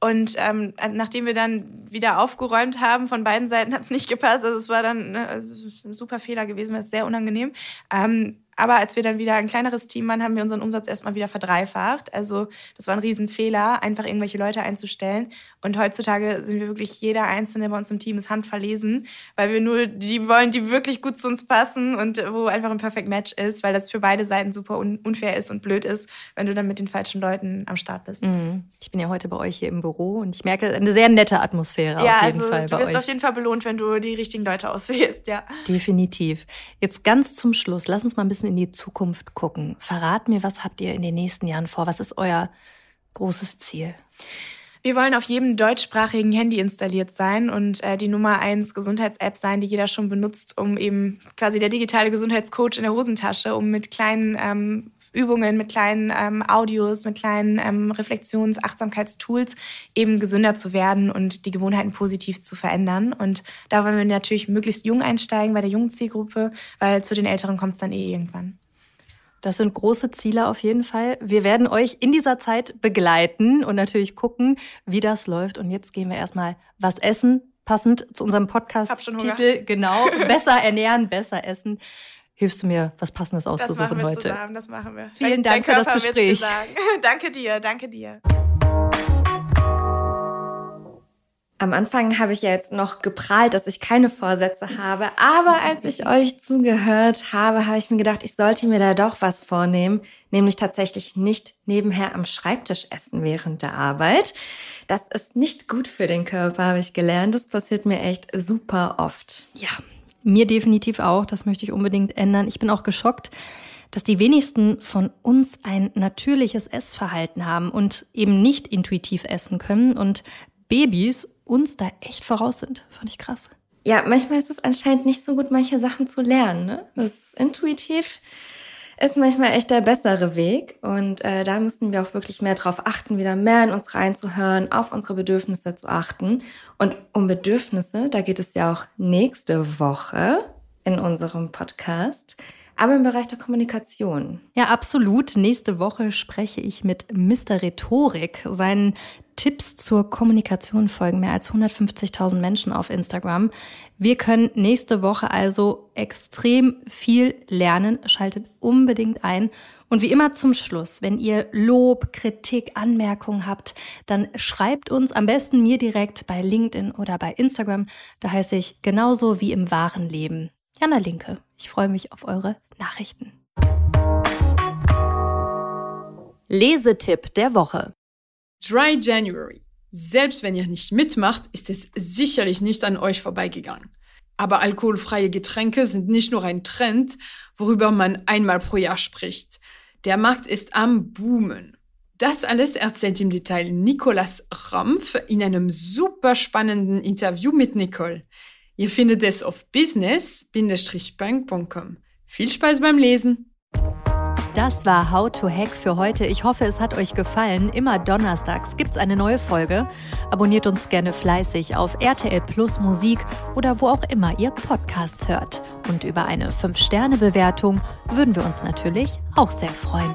Und ähm, nachdem wir dann wieder aufgeräumt haben, von beiden Seiten hat es nicht gepasst. Also es war dann ne, also ein super Fehler gewesen, ist sehr unangenehm. Ähm, aber als wir dann wieder ein kleineres Team waren, haben wir unseren Umsatz erstmal wieder verdreifacht. Also das war ein Riesenfehler, einfach irgendwelche Leute einzustellen. Und heutzutage sind wir wirklich, jeder Einzelne bei uns im Team ist handverlesen, weil wir nur die wollen, die wirklich gut zu uns passen und wo einfach ein Perfect Match ist, weil das für beide Seiten super unfair ist und blöd ist, wenn du dann mit den falschen Leuten am Start bist. Mhm. Ich bin ja heute bei euch hier im Büro und ich merke eine sehr nette Atmosphäre ja, auf jeden also, Fall. Du wirst auf jeden Fall belohnt, wenn du die richtigen Leute auswählst, ja. Definitiv. Jetzt ganz zum Schluss, lass uns mal ein bisschen in die Zukunft gucken. Verrat mir, was habt ihr in den nächsten Jahren vor? Was ist euer großes Ziel? Wir wollen auf jedem deutschsprachigen Handy installiert sein und äh, die Nummer eins Gesundheits-App sein, die jeder schon benutzt, um eben quasi der digitale Gesundheitscoach in der Hosentasche, um mit kleinen ähm, Übungen, mit kleinen ähm, Audios, mit kleinen ähm, Reflexions-, Achtsamkeitstools eben gesünder zu werden und die Gewohnheiten positiv zu verändern. Und da wollen wir natürlich möglichst jung einsteigen bei der jungen Zielgruppe, weil zu den Älteren kommt es dann eh irgendwann. Das sind große Ziele auf jeden Fall. Wir werden euch in dieser Zeit begleiten und natürlich gucken, wie das läuft. Und jetzt gehen wir erstmal was essen, passend zu unserem Podcast-Titel. Genau, besser ernähren, besser essen. Hilfst du mir, was Passendes auszusuchen das machen wir heute? Zusammen, das machen wir. Vielen Dank für das Gespräch. danke dir, danke dir. Am Anfang habe ich ja jetzt noch geprahlt, dass ich keine Vorsätze habe, aber als ich euch zugehört habe, habe ich mir gedacht, ich sollte mir da doch was vornehmen, nämlich tatsächlich nicht nebenher am Schreibtisch essen während der Arbeit. Das ist nicht gut für den Körper, habe ich gelernt. Das passiert mir echt super oft. Ja, mir definitiv auch. Das möchte ich unbedingt ändern. Ich bin auch geschockt, dass die wenigsten von uns ein natürliches Essverhalten haben und eben nicht intuitiv essen können und Babys uns da echt voraus sind. Fand ich krass. Ja, manchmal ist es anscheinend nicht so gut, manche Sachen zu lernen. Ne? Das ist intuitiv ist manchmal echt der bessere Weg. Und äh, da müssen wir auch wirklich mehr drauf achten, wieder mehr in uns reinzuhören, auf unsere Bedürfnisse zu achten. Und um Bedürfnisse, da geht es ja auch nächste Woche in unserem Podcast aber im Bereich der Kommunikation. Ja, absolut. Nächste Woche spreche ich mit Mr. Rhetorik. Seinen Tipps zur Kommunikation folgen mehr als 150.000 Menschen auf Instagram. Wir können nächste Woche also extrem viel lernen. Schaltet unbedingt ein. Und wie immer zum Schluss, wenn ihr Lob, Kritik, Anmerkungen habt, dann schreibt uns am besten mir direkt bei LinkedIn oder bei Instagram. Da heiße ich genauso wie im wahren Leben. Jana Linke. Ich freue mich auf eure Nachrichten. Lesetipp der Woche. Dry January. Selbst wenn ihr nicht mitmacht, ist es sicherlich nicht an euch vorbeigegangen. Aber alkoholfreie Getränke sind nicht nur ein Trend, worüber man einmal pro Jahr spricht. Der Markt ist am Boomen. Das alles erzählt im Detail Nicolas Rampf in einem super spannenden Interview mit Nicole. Ihr findet es auf business-punk.com. Viel Spaß beim Lesen! Das war How to Hack für heute. Ich hoffe, es hat euch gefallen. Immer donnerstags gibt es eine neue Folge. Abonniert uns gerne fleißig auf RTL Plus Musik oder wo auch immer ihr Podcasts hört. Und über eine 5-Sterne-Bewertung würden wir uns natürlich auch sehr freuen.